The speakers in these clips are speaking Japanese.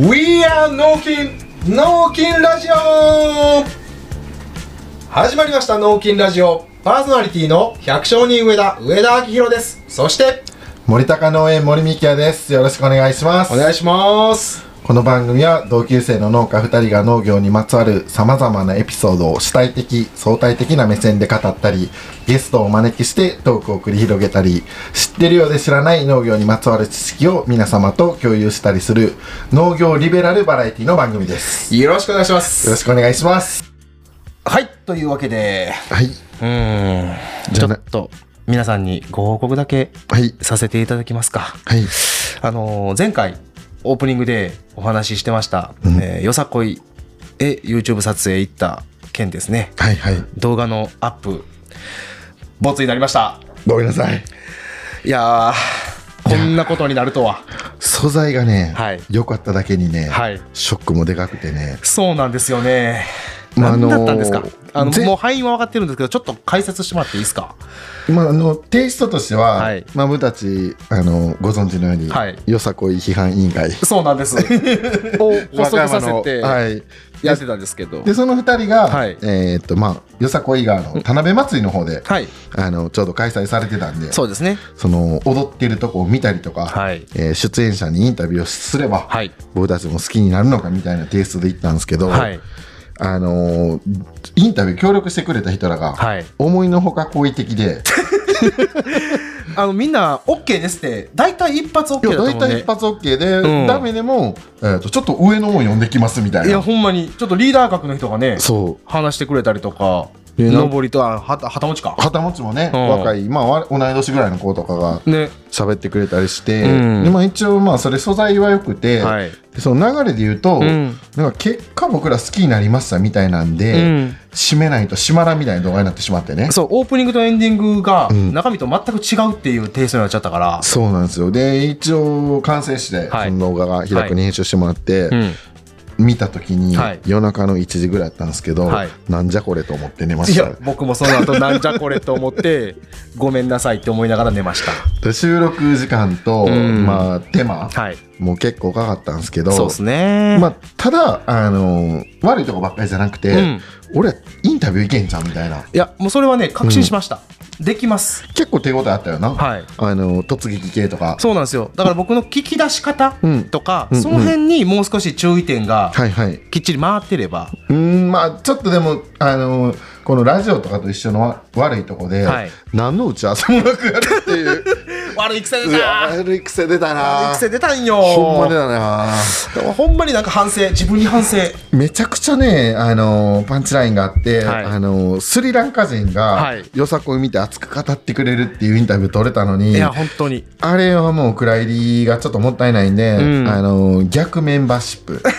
We are 脳筋脳筋ラジオ始まりました脳筋ラジオパーソナリティの百姓人上田上田明宏です。そして森高農園森美希也です。よろしくお願いします。お願いします。この番組は同級生の農家2人が農業にまつわるさまざまなエピソードを主体的相対的な目線で語ったりゲストをお招きしてトークを繰り広げたり知ってるようで知らない農業にまつわる知識を皆様と共有したりする農業リベラルバラエティの番組です。よよろしくお願いします。ろしくお願いしますはい。というわけではい。うんちょっと皆さんにご報告だけはい。させていただきますか。はい。あのー前回オープニングでお話ししてました、うん。えーよさこいへ YouTube 撮影行った件ですね。はいはい。動画のアップボツになりました。ごめんなさい。いやーこんなことになるとは。素材がねはい。良、かっただけにね、はい。ショックもでかくてね。そうなんですよねまあ何だったんですか、あのぜもう範囲は分かってるんですけどちょっと解説してもらっていいですか？まあ、あのテイストとしては、はい。まあ、僕たちあのご存知のように、はい。よさこい批判委員会。そうなんです。を発足させてはい、やってたんですけど。でその2人が、はい。えーっとまあよさこいがの田辺祭りの方で、はい。あのちょうど開催されてたんでそうですね。その踊ってるとこを見たりとか、はい。えー出演者にインタビューをすれば、はい。僕たちも好きになるのかみたいなテイストで行ったんですけど、はいあのーインタビュー協力してくれた人らが、はい。思いのほか好意的で。あのみんな OK ですって。大体一発 OK だと思うんで体一発 OK で、うん。ダメでも、えー、とちょっと上のを読んできますみたいな。いやほんまに。ちょっとリーダー格の人がねそう。話してくれたりとか上りとあはた旗持ちか。旗持ちもね、うん。若い、まあ、わ同い年ぐらいの子とかがね。喋ってくれたりして、うん。でまあ、一応まあそれ素材は良くて、はい。でその流れで言うと、うん。なんか結果僕ら好きになりましたみたいなんで、うん。締めないと締まらんみたいな動画になってしまってね。そうオープニングとエンディングがん。中身と全く違うっていうテイストになっちゃったから。そうなんですよ。で一応完成して、はい。その動画が平子に編集してもらって、うん見た時に、はい。夜中の1時ぐらいだったんですけど、はい。なんじゃこれと思って寝まいした。や僕もその後なんじゃこれと思って ごめんなさいって思いながら寝ました。で収録時間と、うん。まあ、手間はい。もう結構かかったんですけどそうですね。まあ、ただ、あの悪いとこばっかりじゃなくて、うん。俺インタビューいけんじゃんみたいな。いやもうそれはね確信しました、できます。結構手応えあったよな、はい。あの突撃系とか。そうなんですよ。だから僕の聞き出し方うん。とか、うんその辺にもう少し注意点がはいはい。きっちり回ってれば、うーんまあちょっとでもあのこのラジオとかと一緒のわ悪いとこで、はい。何の打ち合わせもなくやるっていう悪い癖うわ悪い癖出た悪いな癖出たんよ。ほんま出たな。でもほんまになんか反省自分に反省。めちゃくちゃね、あのパンチラインがあって、はい。あのスリランカ人が、はい。よさこい見て熱く語ってくれるっていうインタビュー取れたのにいや本当に。あれはもう蔵入りがちょっともったいないんで、うん。あの逆メンバーシップ。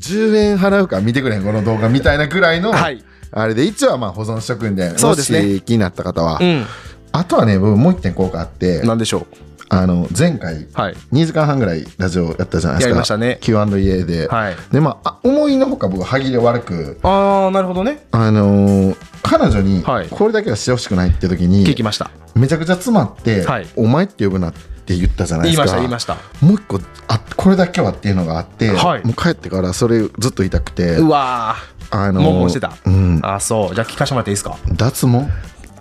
10円払うか見てくれんこの動画みたいなくらいの、はい。あれで一応はまあ保存しとくんでそうですね。もし気になった方は、うんあとはね僕もう一点効果あってなんでしょう？あの前回はい。2時間半ぐらいラジオやったじゃないですか。やりましたね。Q&A で、はい。でまああ思いのほか僕歯切れ悪くああなるほどね。あのー彼女にはい。これだけはしてほしくないって時に、聞きました。めちゃくちゃ詰まって、はい。お前って呼ぶなって言ったじゃない言いましですかた言いました。もう一個あこれだけはっていうのがあって、はい。もう帰ってからそれずっと言いたくて。うわあのー悶々してた。うん。ーあそう。じゃあ聞かせてもらっていいですか？脱毛、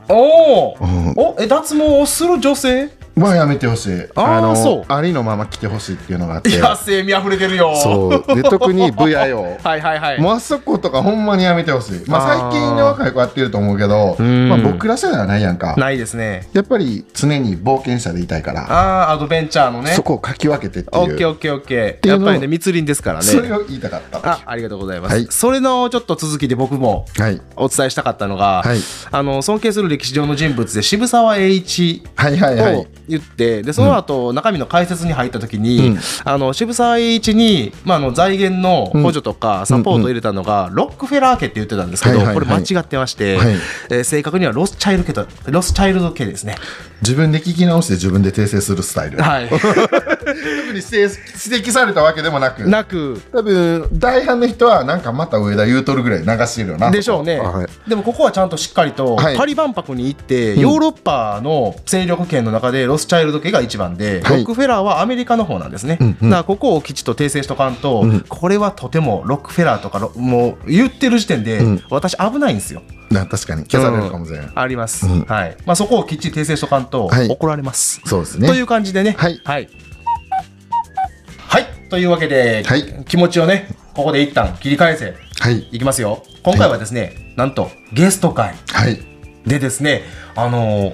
おおうん。おえ脱毛をする女性？はやめてほしい。あそう。ありのまま来てほしいっていうのがあって。野生味あふれてるよ。そう。で特に VIO はいはいはい。もうあそことかほんまにやめてほしい、まあ、最近の若い子やってると思うけど、んまあ、僕ら世代はないやんか。ないですね。やっぱり常に冒険者でいたいから、ああアドベンチャーのね。そこをかき分けてっていう。オッケーオッケーオッケー。やっぱりね密林ですからね。それを言いたかった。あありがとうございます、はい。それのちょっと続きで僕もはい。お伝えしたかったのが、はい。あの尊敬する歴史上の人物で渋沢栄一はいはいはい。を言って、でその後、中身の解説に入った時に、うん。あの渋沢栄一に、まあ、あの財源の補助とかサポートを入れたのが、ロックフェラー家って言ってたんですけど、これ間違ってまして、はい。えー正確にはロスチャイルド家とロスチャイルド家ですね。自分で聞き直して自分で訂正するスタイル。はい、特に指摘されたわけでもなく。なく。多分大半の人はなんかまた上田言うとるぐらい流してるよな。でしょうね、はい。でもここはちゃんとしっかりと、はい。パリ万博に行って、うん。ヨーロッパの勢力圏の中でロスチャイルド家が1番で、はい。ロックフェラーはアメリカの方なんですね、うんうん。だからここをきちっと訂正しとかんと、うんこれはとてもロックフェラーとかロもう言ってる時点で、うん。私危ないんですよ。な確かに消されるかもしれない、あります、うん。はい。まあ、そこをきっちり訂正しとかんとはい。怒られます、そうですね。という感じでね。はい。はい、はい。というわけで、はい。気持ちをねここで一旦切り返せ。はい。いきますよ。今回はですね、なんとゲスト会はい。でですねあのーは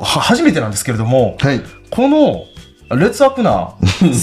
初めてなんですけれどもはい。この劣悪な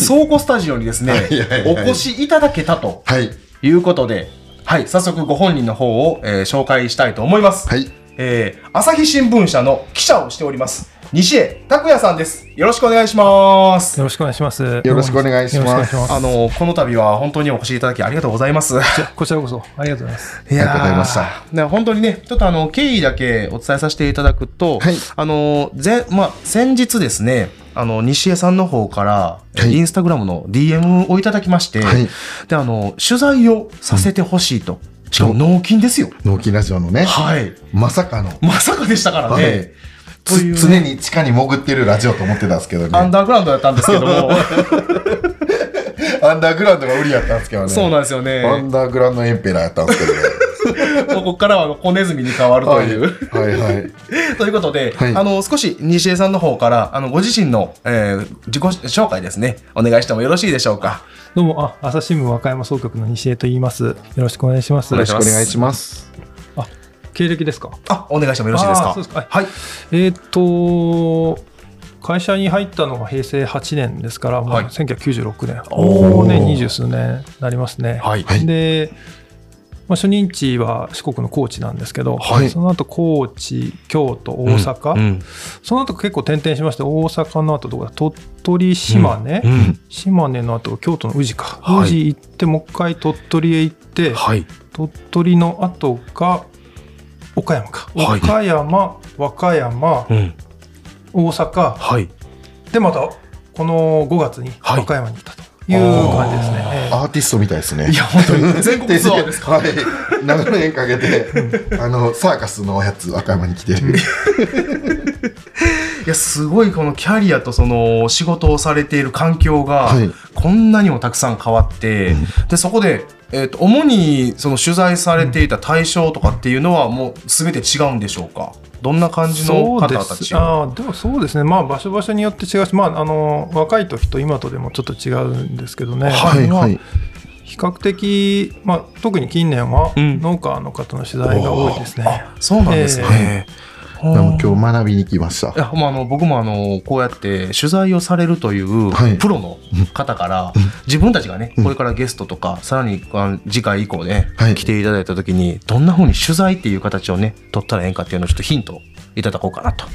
倉庫スタジオにですねはいはいはい。お越しいただけたとはい。いうことで、はい、早速ご本人の方を、えー紹介したいと思います、はい。えー朝日新聞社の記者をしております西江拓也さんですよろしくお願いしますよろしくお願いします。よよろしくお願いします。あのこの度は本当にお越しいただきありがとうございますこちらこそありがとうございます。いやーありがとうございましたね本当にね、ちょっとあの、経緯だけお伝えさせていただくと、はいあの、ぜ、まあ、先日ですね、あの、西江さんの方から、えはいインスタグラムの DM をいただきまして、はいで、あの、取材をさせてほしいと。しかも納金ですよ。納期ラジオのねはい。まさかのまさかでしたからね。はいというつ常に地下に潜ってるラジオと思ってたんですけどねアンダーグラウンドだったんですけども、アンダーグラウンドが売りやったんですけどねそうなんですよね。アンダーグラウンドエンペラーやったんですけどねここからは小ネズミに変わるという。はいはいはい ということで、はいあの少し西江さんの方からあのご自身の、えー自己紹介ですねお願いしてもよろしいでしょうか。どうも、あ、朝日新聞和歌山総局の西江と言います。よろしく。お願いしますよろしくお願いします経歴ですか？あお願いしてもよろしいですか？す。かはい。えーっと、会社に入ったのが平成8年ですから、もうはい。1996年。おー。もうね、二十数年になりますね。はい。はい。で、まあ、初任地は四国の高知なんですけど、はい。その後高知、京都、大阪、うんうん。その後結構転々しまして、大阪の後どこだ、鳥取、島根、うん島根の後京都の宇治か、はい宇治行ってもう一回鳥取へ行って、はい。鳥取の後が岡山か、はい。岡山和歌山うん。大阪。はい。でまたこの5月にはい。和歌山に行ったという感じですね、ええ。アーティストみたいですね。いや本当に。全国ツアーですか？はい。7年かけてあのサーカスのやつ和歌山に来てる。い やすごいこのキャリアとその仕事をされている環境がはい。こんなにもたくさん変わって、でそこで。えー、と主にその取材されていた対象とかっていうのはもう全て違うんでしょうか？どんな感じの方たちす。あーでもそうですね、まあ、場所場所によって違うし、まあ、あの若い時と今とでもちょっと違うんですけどね、まあはい。はい比較的、まあ、特に近年はうん。農家の方の取材が多いですね。あそうなんですね、でも今日学びに来ました。いやまあ、あの僕もあのこうやって取材をされるというはい。プロの方から、自分たちがねこれからゲストとか、さらにあの次回以降ね、はい。来ていただいた時にどんなふうに取材っていう形をね取ったらええんかっていうのをちょっとヒントいただこうかなと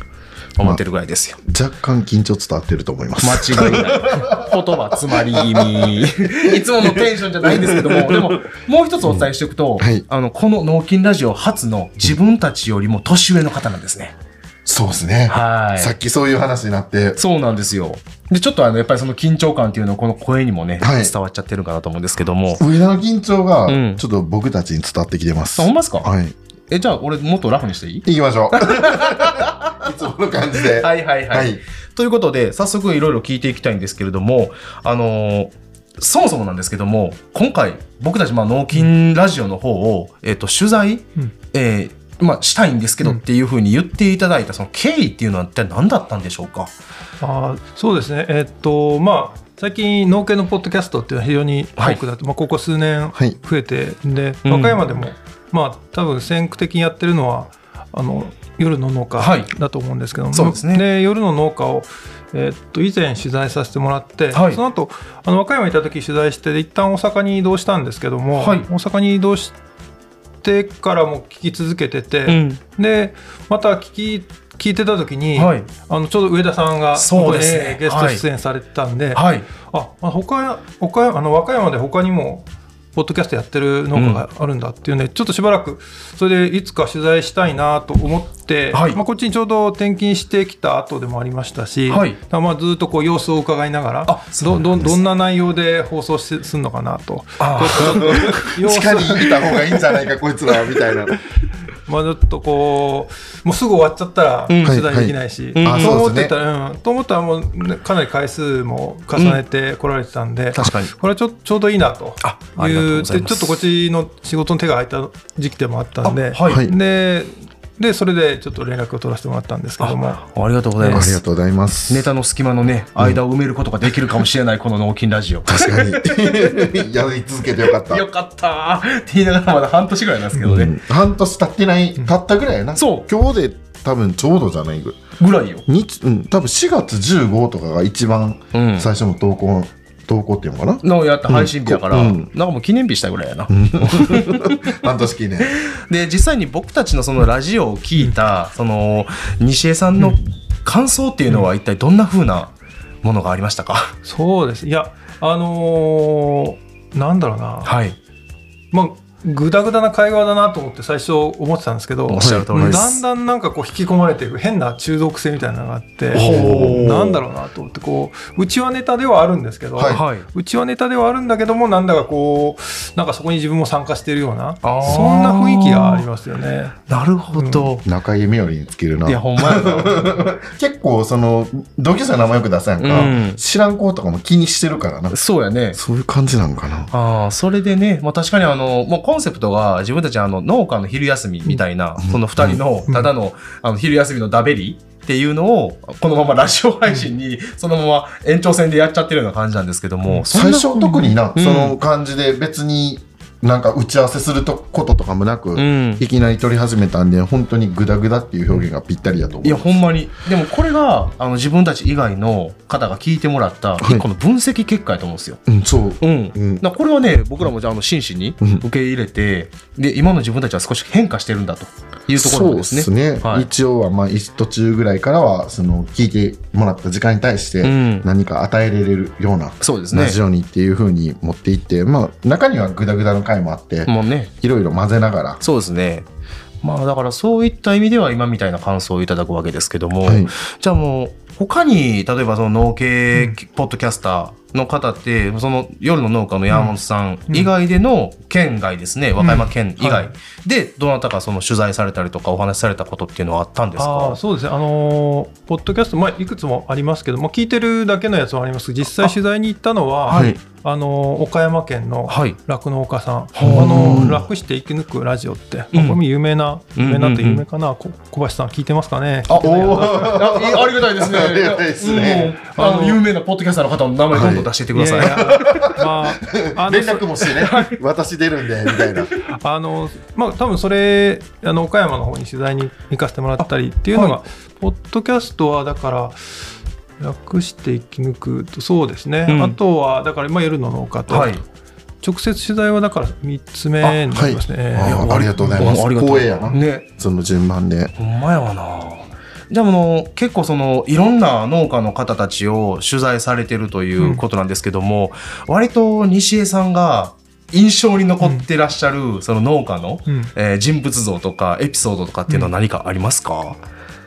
思ってるぐらいですよ。若干緊張伝わってると思います間違いない。言葉詰まり気味。いつものテンションじゃないんですけども、でも、もう一つお伝えしておくと、はいあの、この脳筋ラジオ初の自分たちよりも年上の方なんですね。そうですねはい。さっきそういう話になってそうなんですよ。で、ちょっとあの、やっぱりその緊張感っていうのをこの声にもね、はい伝わっちゃってるかなと思うんですけども。上田の緊張がうんちょっと僕たちに伝わってきてます、あ、ほんまですか？はいえ、じゃあ俺もっとラフにしていい？行きましょう いつもの感じで。はいはいはい。はい。ということで、早速いろいろ聞いていきたいんですけれども、あのーそもそもなんですけども、今回、僕たち、まあ、脳筋ラジオの方を、えっ、と、取材、うん。えーまあ、したいんですけどうん。っていうふうに言っていただいた、その経緯っていうのは一体何だったんでしょうか？あーそうですね、えっとまあ、最近、農系のポッドキャストっていうのは非常に多くなって、まあ、ここ数年はい。増えて、でうん。和歌山でも、まあ多分先駆的にやってるのは、あの夜の農はい家だと思うんですけども、そうですね夜の農家を、えっと以前取材させてもらって、はいその後あの和歌山にいた時取材してで一旦大阪に移動したんですけども、はい大阪に移動してからも聞き続けてて、ん。でまた聞き聞いてた時に、はい。あのちょうど上田さんがそうですねゲスト出演されてたんで、はい。あまあ他他あの和歌山で他にもポッドキャストやってる農家があるんだっていうね、ちょっとしばらくそれでいつか取材したいなと思って、はい。まあ、こっちにちょうど転勤してきた後でもありましたし、はい。まあずっとこう様子を伺いながらあどどどんな内容で放送しするのかなと。あ地下 にいた方がいいんじゃないかこいつらはみたいなまあちょっとこうもうすぐ終わっちゃったらうん。取材できないし、はいはい。と思ってたら、うん、と思ったらもうねかなり回数も重ねて来られてたんで、確かに。これはちょちょうどいいなと。いうでちょっとこっちの仕事の手が空いた時期でもあったんで、はい。ででそれでちょっと連絡を取らせてもらったんですけども。あありがとうございありますがとうございます。ネタの隙間のね間を埋めることができるかもしれないこの脳筋ラジオ。確かに。やり続けてよかった。よかった。ーって言いながらまだ半年ぐらいなんですけどね、うん。半年経ってない経ったぐらいやな。そう。今日で多分ちょうどじゃないぐぐらいよ、日うん多分4月15とかが一番うん、最初の投稿投稿っていうのかな？のやった配信日やから、うん。なんかもう記念日したぐらいやな、半年記念。で実際に僕たちのそのラジオを聞いた、その西江さんの感想っていうのは一体どんな風なものがありましたか、そうです。いやあのーなんだろうな、はい。まあぐだぐだな会話だなと思って最初思ってたんですけどおっしゃる通りです。だんだんなんかこう引き込まれていく変な中毒性みたいなのがあってほう。なんだろうなと思ってこううちはネタではあるんですけど、はい。はいうちはネタではあるんだけどもなんだかこうなんかそこに自分も参加しているようなそんな雰囲気がありますよね。なるほど、中井みよりにつけるな。いやほんまやな。結構その同級生の名前よく出すやんか、うん。知らん子とかも気にしてるからな。そうやね。そういう感じなんかな。ああそれでね、まあ、確かにあのもうコンセプトが自分たちあの農家の昼休みみたいな、その2人のただの,、あの昼休みのダベリっていうのをこのままラジオ配信にそのまま延長戦でやっちゃってるような感じなんですけども、最初特にな、うん。その感じで別になんか打ち合わせするとこととかもなく、うん。いきなり撮り始めたんで本当にグダグダっていう表現がぴったりだと思う。いやほんまに。でもこれがあの自分たち以外の方が聞いてもらったはい。一個の分析結果やと思うんですよ。うんそう。うん。うん。なこれはね僕らもじゃああの真摯にうん。受け入れて、で今の自分たちは少し変化してるんだというところもですね。そうですね、はい。一応はまあ途中ぐらいからはその聞いてもらった時間に対してうん。何か与えれるようなそうですね。ラジオにっていう風に持っていって、まあ中にはグダグダの回もあって、もうね。いろいろ混ぜながら、そうですね。まあだからそういった意味では今みたいな感想をいただくわけですけども、はい。じゃあもう他に例えばその農系ポッドキャスターの方って、その夜の農家の山本さん以外での県外ですね、和歌山県以外。はい。でどなたかその取材されたりとかお話しされたことっていうのはあったんですあかーそうですね、あのーポッドキャスト、まあ、いくつもありますけども、聞いてるだけのやつもあります。実際取材に行ったのは、あ,、はいのー岡山県のはい。酪農家さん、あはのー楽して生き抜くラジオって、まあこれも有名な、うん有名なってうんうん有名かな、こ小橋さん、聞いてますかね？あおー。あいいありがたいですね。ありがたいですね。うん。あの有名なポッドキャスターの方の名前どんどん出していってください。いやいやまあ、あの 連絡もしてね、私 出るんで、みたいな。あのまあ多分それあの岡山の方に取材に行かせてもらったりっていうのが、はポッドキャストはだから楽して生き抜くとそうですね、うんあとはだから、まあ、夜の農家と、はい。直接取材はだから3つ目になりますね。あありがとうございます。光栄やな。ね。その順番で。ほんまやわな。じゃああの結構そのいろんな農家の方たちを取材されてるということなんですけども、割と西江さんが印象に残ってらっしゃるその農家の、うんえー人物像とかエピソードとかっていうのは何かありますか、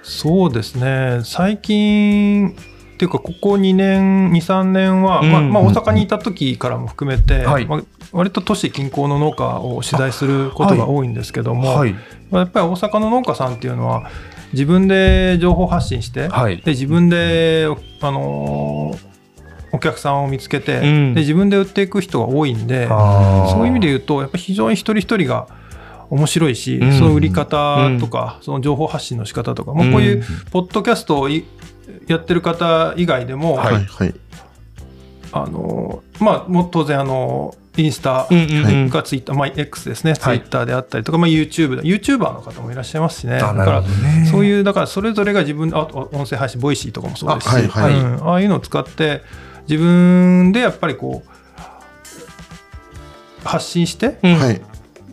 そうですね最近っていうかここ2年23年は、うん。まあまあ、大阪にいた時からも含めて、はい。まあ、割と都市近郊の農家を取材することが多いんですけども、はい。まあやっぱり大阪の農家さんっていうのは自分で情報発信して、はい。で自分で、あのーお客さんを見つけて、うん。で自分で売っていく人が多いんでそういう意味で言うとやっぱり非常に一人一人が面白いし、うん。その売り方とか、その情報発信の仕方とか、もうこういうポッドキャストをいやってる方以外でも、はい。はい。はい。あのーまあもう当然あのインスタうんうんうん。がツイッター、まあ、X ですね、ツイはいッターであったりとか、まあ、YouTube だ YouTuber の方もいらっしゃいますしね。だからそういうだからそれぞれが自分あと音声配信ボイシーとかもそうですしあはいはい。うん。ああいうのを使って自分でやっぱりこう発信して。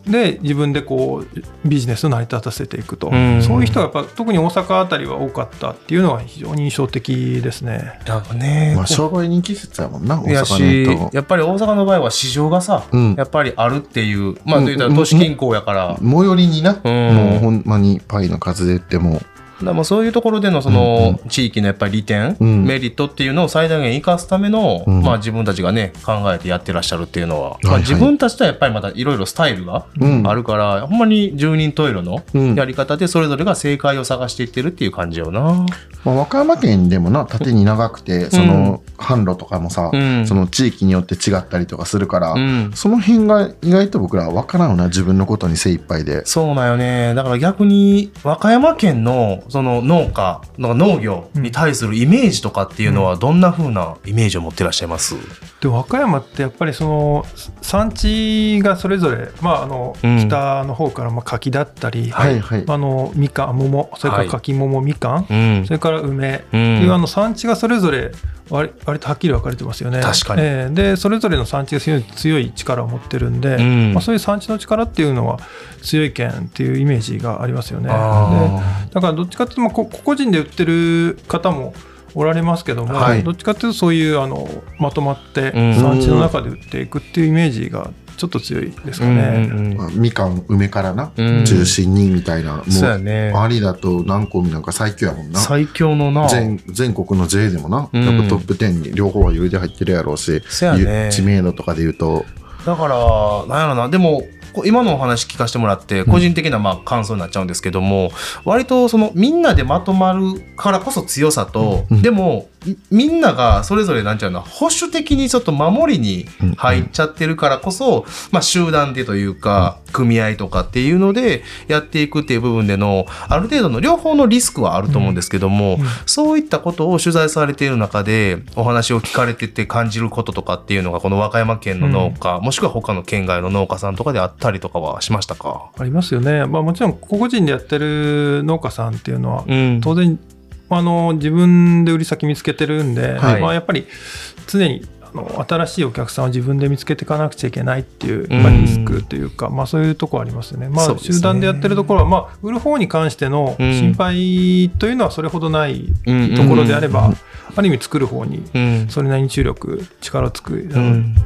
で自分でこうビジネスを成り立たせていくと、うん。そういう人がやっぱ特に大阪あたりは多かったっていうのは非常に印象的ですね。だからねまあ、商売人気質やもんな、大いやし阪の人。やっぱり大阪の場合は市場がさ、うん。やっぱりあるっていうまあうんといったら都市近郊やから、最寄りにな、うん。もうほんまにパイの数で言っても、だもうそういうところでのその地域のやっぱり利点、うん。メリットっていうのを最大限生かすための、うん。まあ自分たちがね考えてやってらっしゃるっていうのは、まあ、はい。自分たちとはやっぱりまたいろいろスタイルがうん。あるから、ほんまに十人十色のうん。やり方でそれぞれが正解を探していってるっていう感じよな。まあ、和歌山県でもな縦に長くてその販路とかもさ、うん。その地域によって違ったりとかするから、うん。その辺が意外と僕らは分からんよな自分のことに精一杯で。そうだよね。だから逆に和歌山県のその農家、農業に対するイメージとかっていうのはどんな風なイメージを持ってらっしゃいます、で和歌山ってやっぱりその産地がそれぞれ、まあ、あのうん。北の方からまあ柿だったり、はいはい。あのみかん桃それから柿桃みかん、うん。それから梅。ってうん。いうあの産地がそれぞれ割割とはっきり分かれてますよね。確かに。えーでそれぞれの産地が強い強い力を持ってるんで、うん。まあ、そういう産地の力っていうのは強い県っていうイメージがありますよね。であだからどっちかっていうと、まあ、こ個人で売ってる方もおられますけども、はい。どっちかっていうとそういうあのまとまってうん。産地の中で売っていくっていうイメージがちょっと強いですかうんね。うんうん。まあみかん梅からな、うん。中心にみたいなもそうやね。ありだと南高なんか最強やもんな。最強のな。全全国の J でもな、うん。やっぱトップ10に両方は余裕で入ってるやろうし、そうやね。ゆ知名度とかで言うと、だから、なんやろな、でも、こ今のお話聞かせてもらって、個人的なまあ感想になっちゃうんですけども、割とそのみんなでまとまるからこそ強さと、うん。でも、みみんながそれぞれなんちゃうの、保守的にちょっと守りに入っちゃってるからこそ、まあ集団でというか、組合とかっていうのでやっていくっていう部分での、ある程度の両方のリスクはあると思うんですけども、そういったことを取材されている中で、お話を聞かれてて感じることとかっていうのが、この和歌山県の農家、もしくは他の県外の農家さんとかであったりとかはしましたか？ありますよね、まあ、もちろん個々人でやってる農家さんっていうのは、うん。当然あの自分で売り先見つけてるんで、はい。まあ、やっぱり常にあの新しいお客さんを自分で見つけていかなくちゃいけないっていう、うん。まあ、リスクというか、まあ、そういうところありますよね。まあ、集団でやってるところは、まあ、売る方に関してのうん。心配というのはそれほどないうんところであれば、ある意味作る方にうん。それなりに注力力をつく、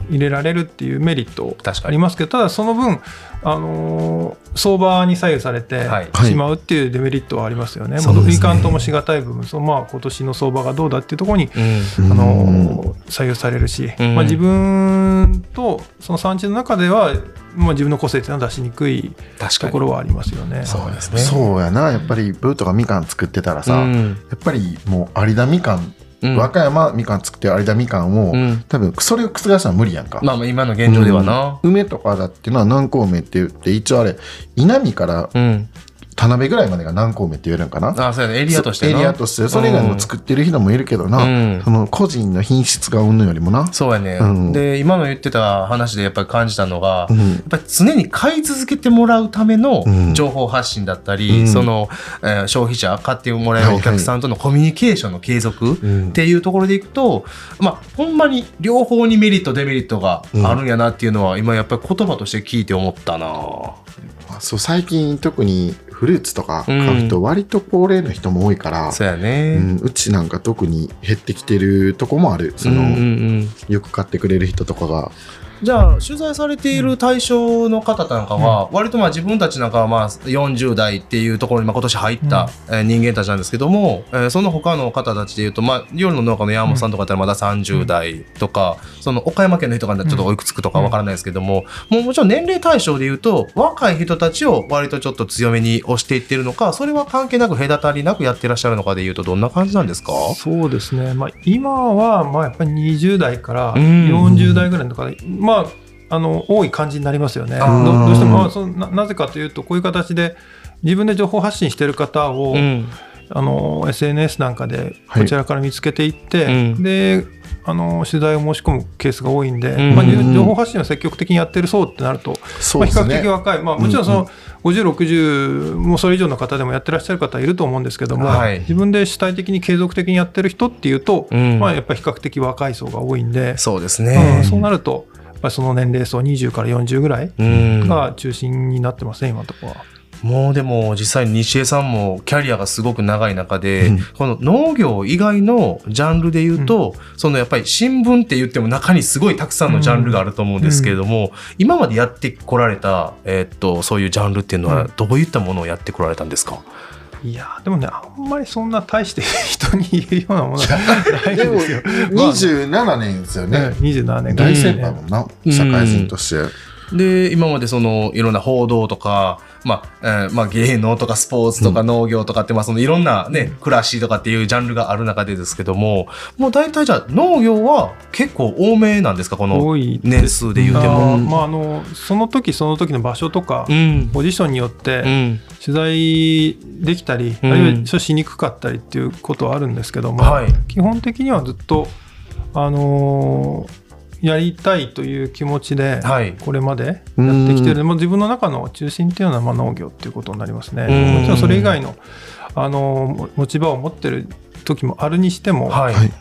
入れられるっていうメリット確かに。ありますけどただその分、あのー相場に左右されてはい。しまうっていうデメリットはありますよね。そうですね。もういかんともしがたい部分そのまあ今年の相場がどうだっていうところに、うん。あのー左右されるし、うん。まあ、自分とその産地の中では、まあ、自分の個性っていうのは出しにくい確かに。ところはありますよね。そうですね。そうやな、やっぱりブートがみかん作ってたらさ、うん。やっぱりもう有田みかん、うん。和歌山みかん作ってる有田みかんを、うん。多分それを覆したら無理やんか。まあまあ今の現状ではな。梅とかだっていうのは南高梅って言って一応あれ稲見からうん田辺ぐらいまでが南高梅って言えるんかな？あそうやね。エリアとしてなエリアとして。それ以外も作ってる人もいるけどな、うん。その個人の品質がうんのよりもな、そうやね、うん。で今の言ってた話でやっぱり感じたのが、うん。やっぱり常に買い続けてもらうためのうん。情報発信だったり、うん。その、えー消費者買ってもらえるお客さんとのコミュニケーションの継続うん。っていうところでいくと、まあほんまに両方にメリットデメリットがあるんやなっていうのは、今やっぱり言葉として聞いて思ったな。あそう最近特にフルーツとか買う人、割と高齢の人も多いから、そうやうね、ん、うちなんか特に減ってきてるとこもある。その、うんうんうん。よく買ってくれる人とかがじゃあ取材されている対象の方なんかは、割とまあ自分たちなんかはまあ40代っていうところにまあ今年入った、えー人間たちなんですけども、えーその他の方たちでいうと、まあ、夜の農家の山本さんとかだったらまだ30代とか、その岡山県の人がちょっとおいくつくとかわからないですけども、もうもちろん年齢対象でいうと若い人たちを割とちょっと強めに押していってるのかそれは関係なく隔たりなくやってらっしゃるのかでいうとどんな感じなんですか？そうですね、まあ、今はまあやっぱり20代からうん。40代ぐらいの方、まあ、あの多い感じになりますよね。どうしても、まあ、そのななぜかというとこういう形で自分で情報発信してる方を、うん。あの SNS なんかではい。こちらから見つけていって、うん。であの取材を申し込むケースが多いんで、うん。まあ、情報発信を積極的にやってる層ってなると、まあ、比較的若い、まあ、もちろんその50、60もそれ以上の方でもやってらっしゃる方いると思うんですけども、はい。自分で主体的に継続的にやってる人っていうと、うん。まあ、やっぱり比較的若い層が多いんで、そうですうねん、そうなるとぱりその年齢層20から40ぐらいうん。が中心になってますね、今のところは。もうでも実際に西江さんもキャリアがすごく長い中で、うん。この農業以外のジャンルで言うと、そのやっぱり新聞って言っても中にすごいたくさんのジャンルがあると思うんですけれども、今までやってこられた、えーっとそういうジャンルっていうのはうん。どういったものをやってこられたんですか、いやーでもねあんまりそんな大して人に言うようなものは ないですよ。まあ27年ですよね、ね27年。大先輩もんな、うん。社会人として、で今までそのいろんな報道とか、まあえーまあ、芸能とかスポーツとか農業とかって、まあ、そのいろんな、ね、暮らしとかっていうジャンルがある中でですけどももう大体じゃあ農業は結構多めなんですか？この多い年数で言うてあも。ーまああのその時その時の場所とか、うん。ポジションによっうてん。取材できたり、うん。あるいはしにくかったりっていうことはあるんですけども、はい。基本的にはずっとあのーやりたいという気持ちで、はい。これまでやってきてる。もう自分の中の中心っていうのはまあ農業っていうことになりますね。うん。もちろんそれ以外の、あのー持ち場を持ってる時もあるにしても、はい。はい。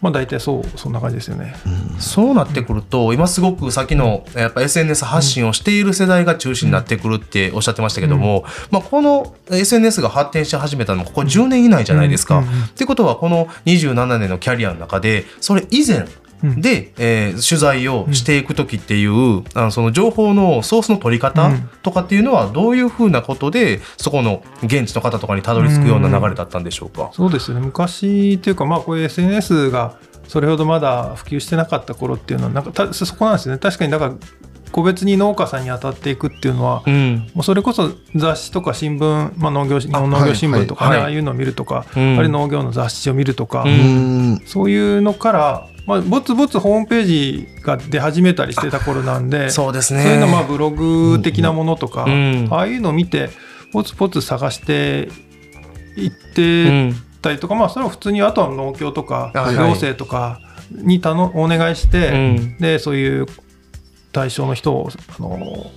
まあ大体そうそんな感じですよね。そうなってくると今すごくさっきのやっぱ SNS 発信をしている世代が中心になってくるっておっしゃってましたけども、まあ、この SNS が発展し始めたのもここ10年以内じゃないですか。うんうんうんってことはこの27年のキャリアの中でそれ以前うんで、えー取材をしていく時っていう、あのその情報のソースの取り方うん。とかっていうのはどういうふうなことでそこの現地の方とかにたどり着くような流れだったんでしょうか？そうですね。昔っていうかまあこういう SNS がそれほどまだ普及してなかった頃っていうのはなんかたそこなんですよね。確かにだから個別に農家さんに当たっていくっていうのは、うん。もうそれこそ雑誌とか新聞、まあ、農業日本農業新聞とかね、はいはい。ああいうのを見るとか、うん。あるいは農業の雑誌を見るとか、ううんん。そういうのから、まあ、ぼつぼつホームページが出始めたりしてた頃なんでそうですねそういうのまあブログ的なものとか、うんああいうのを見てポツポツ探していっうてんたりとか、まあそれは普通にあとは農協とかはい行政とかに頼お願いして、うんでそういう対象の人をあの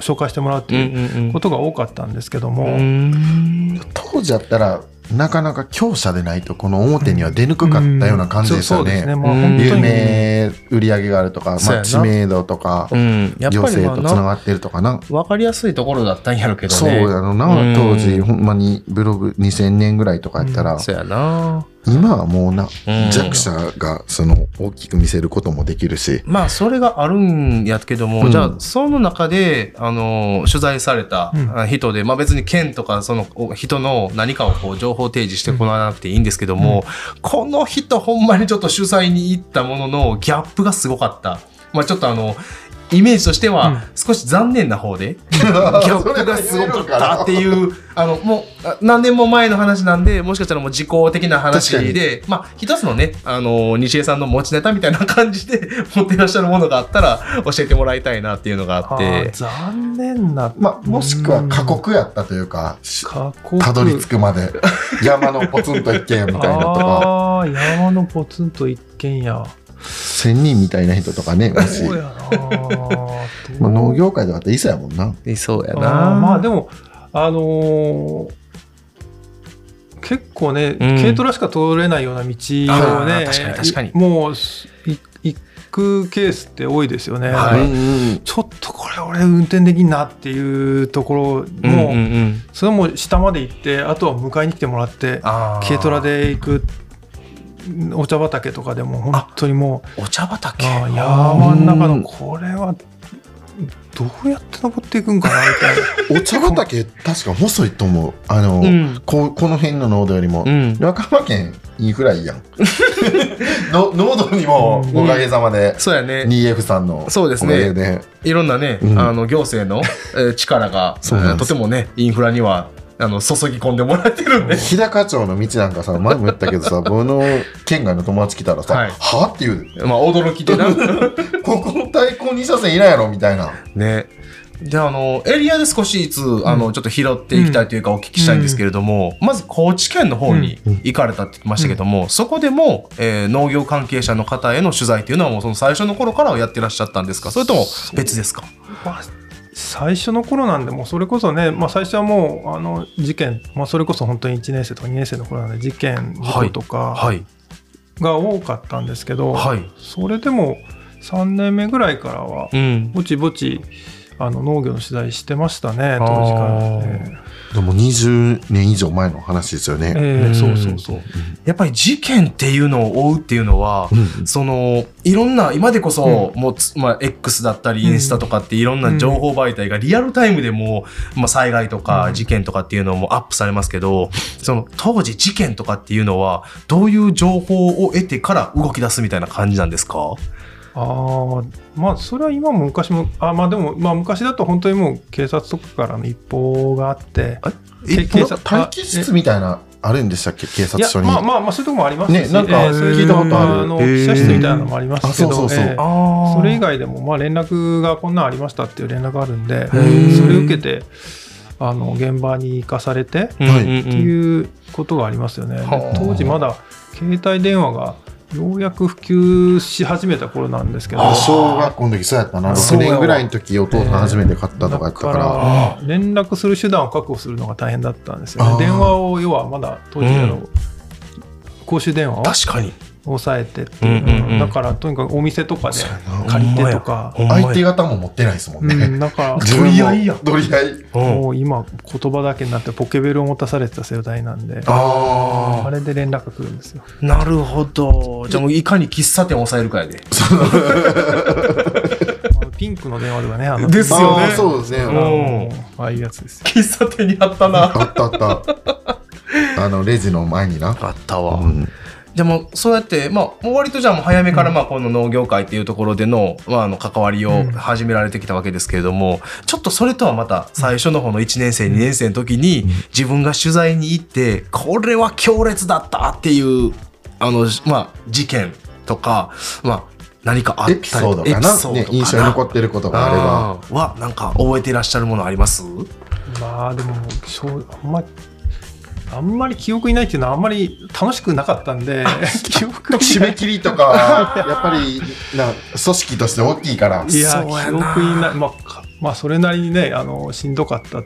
紹介してもらうっていうことが多かったんですけども、うん。当時やったらなかなか強者でないとこの表には出にくかったような感じですよね。有名売り上げがあるとか、まあ、知名度とか、行政とつなながってるとかな。分かりやすいところだったんやろけどね。そうやろな、うん。当時ほんまにブログ2000年ぐらいとかやったら、そうやな。今はもうな、うん。弱者がその大きく見せることもできるし、まあそれがあるんやけども、うん。じゃあその中であの取材されたうん。あ人で、まあ別に県とかそのお人の何かをこう情報提示してもらわなくていいんですけども、この人ほんまにちょっと取材に行ったもののギャップがすごかった。まあちょっとあのイメージとしては少し残念な方で、ギャップがすごかったっていう、あの、もう、あ何年も前の話なんで、もしかしたらもう時効的な話で、まあ、一つのね、あの、西江さんの持ちネタみたいな感じで 持ってらっしゃるものがあったら、教えてもらいたいなっていうのがああっーて。残念な、まあ、もしくは過酷やったというか、たどり着くまで山のポツンと一軒家みたいなとか、ああ山のポツンと一軒家仙人みたいな人とかね、そうやなまあ、農業界とかっていそうやもんな。そうやあーまあでもあのー結構ね、軽トラしか通れないような道をね確かに確かに。もうい行くケースって多いですよね、はい。うんうんちょっとこれ俺運転できんなっていうところも、うんうんうん。それも下まで行ってあとは迎えに来てもらって軽トラで行くお茶畑とかでも本当にもうお茶畑？あー山の中のこれはどうやって登っていくんかなみたいな。お茶畑、確か細いと思う。あの、うん。こうこの辺の濃度よりも。うん。和歌山県いいぐらいやん。の濃度にもうん。おかげさまで、そうやね。2F さんのそうですね。いろんなね、うん。あの行政の、えー力が、とてもねインフラにはあの注ぎ込んでもらってるんで。日高町の道なんかさ前も言ったけどさ僕の県外の友達来たらさ「はい。はっていう。まあ驚きでな。ここの対向2車線いないやろみたいな。ね。であのエリアで少しいつあの、ちょっと拾っていきたいというかお聞きしたいんですけれども、まず高知県の方に行かれたって言ってましたけども、そこでも、えー農業関係者の方への取材っていうのはもうその最初の頃からやってらっしゃったんですか？それとも別ですか？まあ最初の頃なんでもうそれこそね、まあ、最初はもうあの事件、まあ、それこそ本当に1年生とか2年生の頃なんで事件事故とかはいが多かったんですけど、はい。それでも3年目ぐらいからはうん。ぼちぼちあの農業の取材してましたね当時から、えでも20年以上前の話ですよね。ええ。えそうそうそう、やっぱり事件っていうのを追うっていうのは、うん。そのいろんな今でこそ、もうつ、まあ、X だったりインスタとかっていろんな情報媒体がリアルタイムでもう、まあ、災害とかうん。事件とかっていうのもアップされますけど、その当時事件とかっていうのはどういう情報を得てから動き出すみたいな感じなんですか？ああまあそれは今も昔もあまあでもまあ昔だと本当にもう警察とかからの一報があってえ、警察待機室みたいな、あるんでしたっけ？警察署に？まあまあまあそういうとこもありますしねなんか聞いたことある。のへえ記者室みたいなのもありますけどあそうそうそう。ええあそれ以外でもまあ連絡がこんなんありましたっていう連絡があるんでそー。れを受けてあの現場に行かされてうん。はいっていうことがありますよね。当時まだ携帯電話がようやく普及し始めた頃なんですけど。あ小学校の時そうやったな。6そうやわ。年ぐらいの時お父さん初めて買ったとかやったか。だからら連絡する手段を確保するのが大変だったんですよね。電話を要はまだ当時あの、うん。公衆電話を？確かに抑えてっていう、うんうんうん。だからとにかくお店とかで借りてとか、相手方も持ってないですもんうね。ん、だから取り合いや。取り合い。うん。もう今言葉だけになってポケベルを持たされてた世代なんでああれで連絡が来るんですよ。なるほど。じゃあもういかに喫茶店を抑えるかやで。ピンクの電話とかねあのですよね。そうですね。あああいうやつですよ。喫茶店にあったな。あったあった。あの、レジの前にな。あったわ、うんでもそうやって、まあ、割とじゃあもう早めからまあこの農業界っていうところでの,、まあ、あの関わりをうん。始められてきたわけですけれども、ちょっとそれとはまた最初の方の1年生2年生の時に自分が取材に行ってこれは強烈だったっていうあの、まあ、事件とか、まあ、何かあったりエピソードかな？ね、印象に残ってることがあれば。はなんか覚えていらっしゃるものあります？まあでもしょうあんまりあんまり記憶にないっていうのはあんまり楽しくなかったんで 記憶に締め切りとか、やっぱり、な、組織として大きいから。いや記憶にない。まあかまあそれなりにねあのしんどかった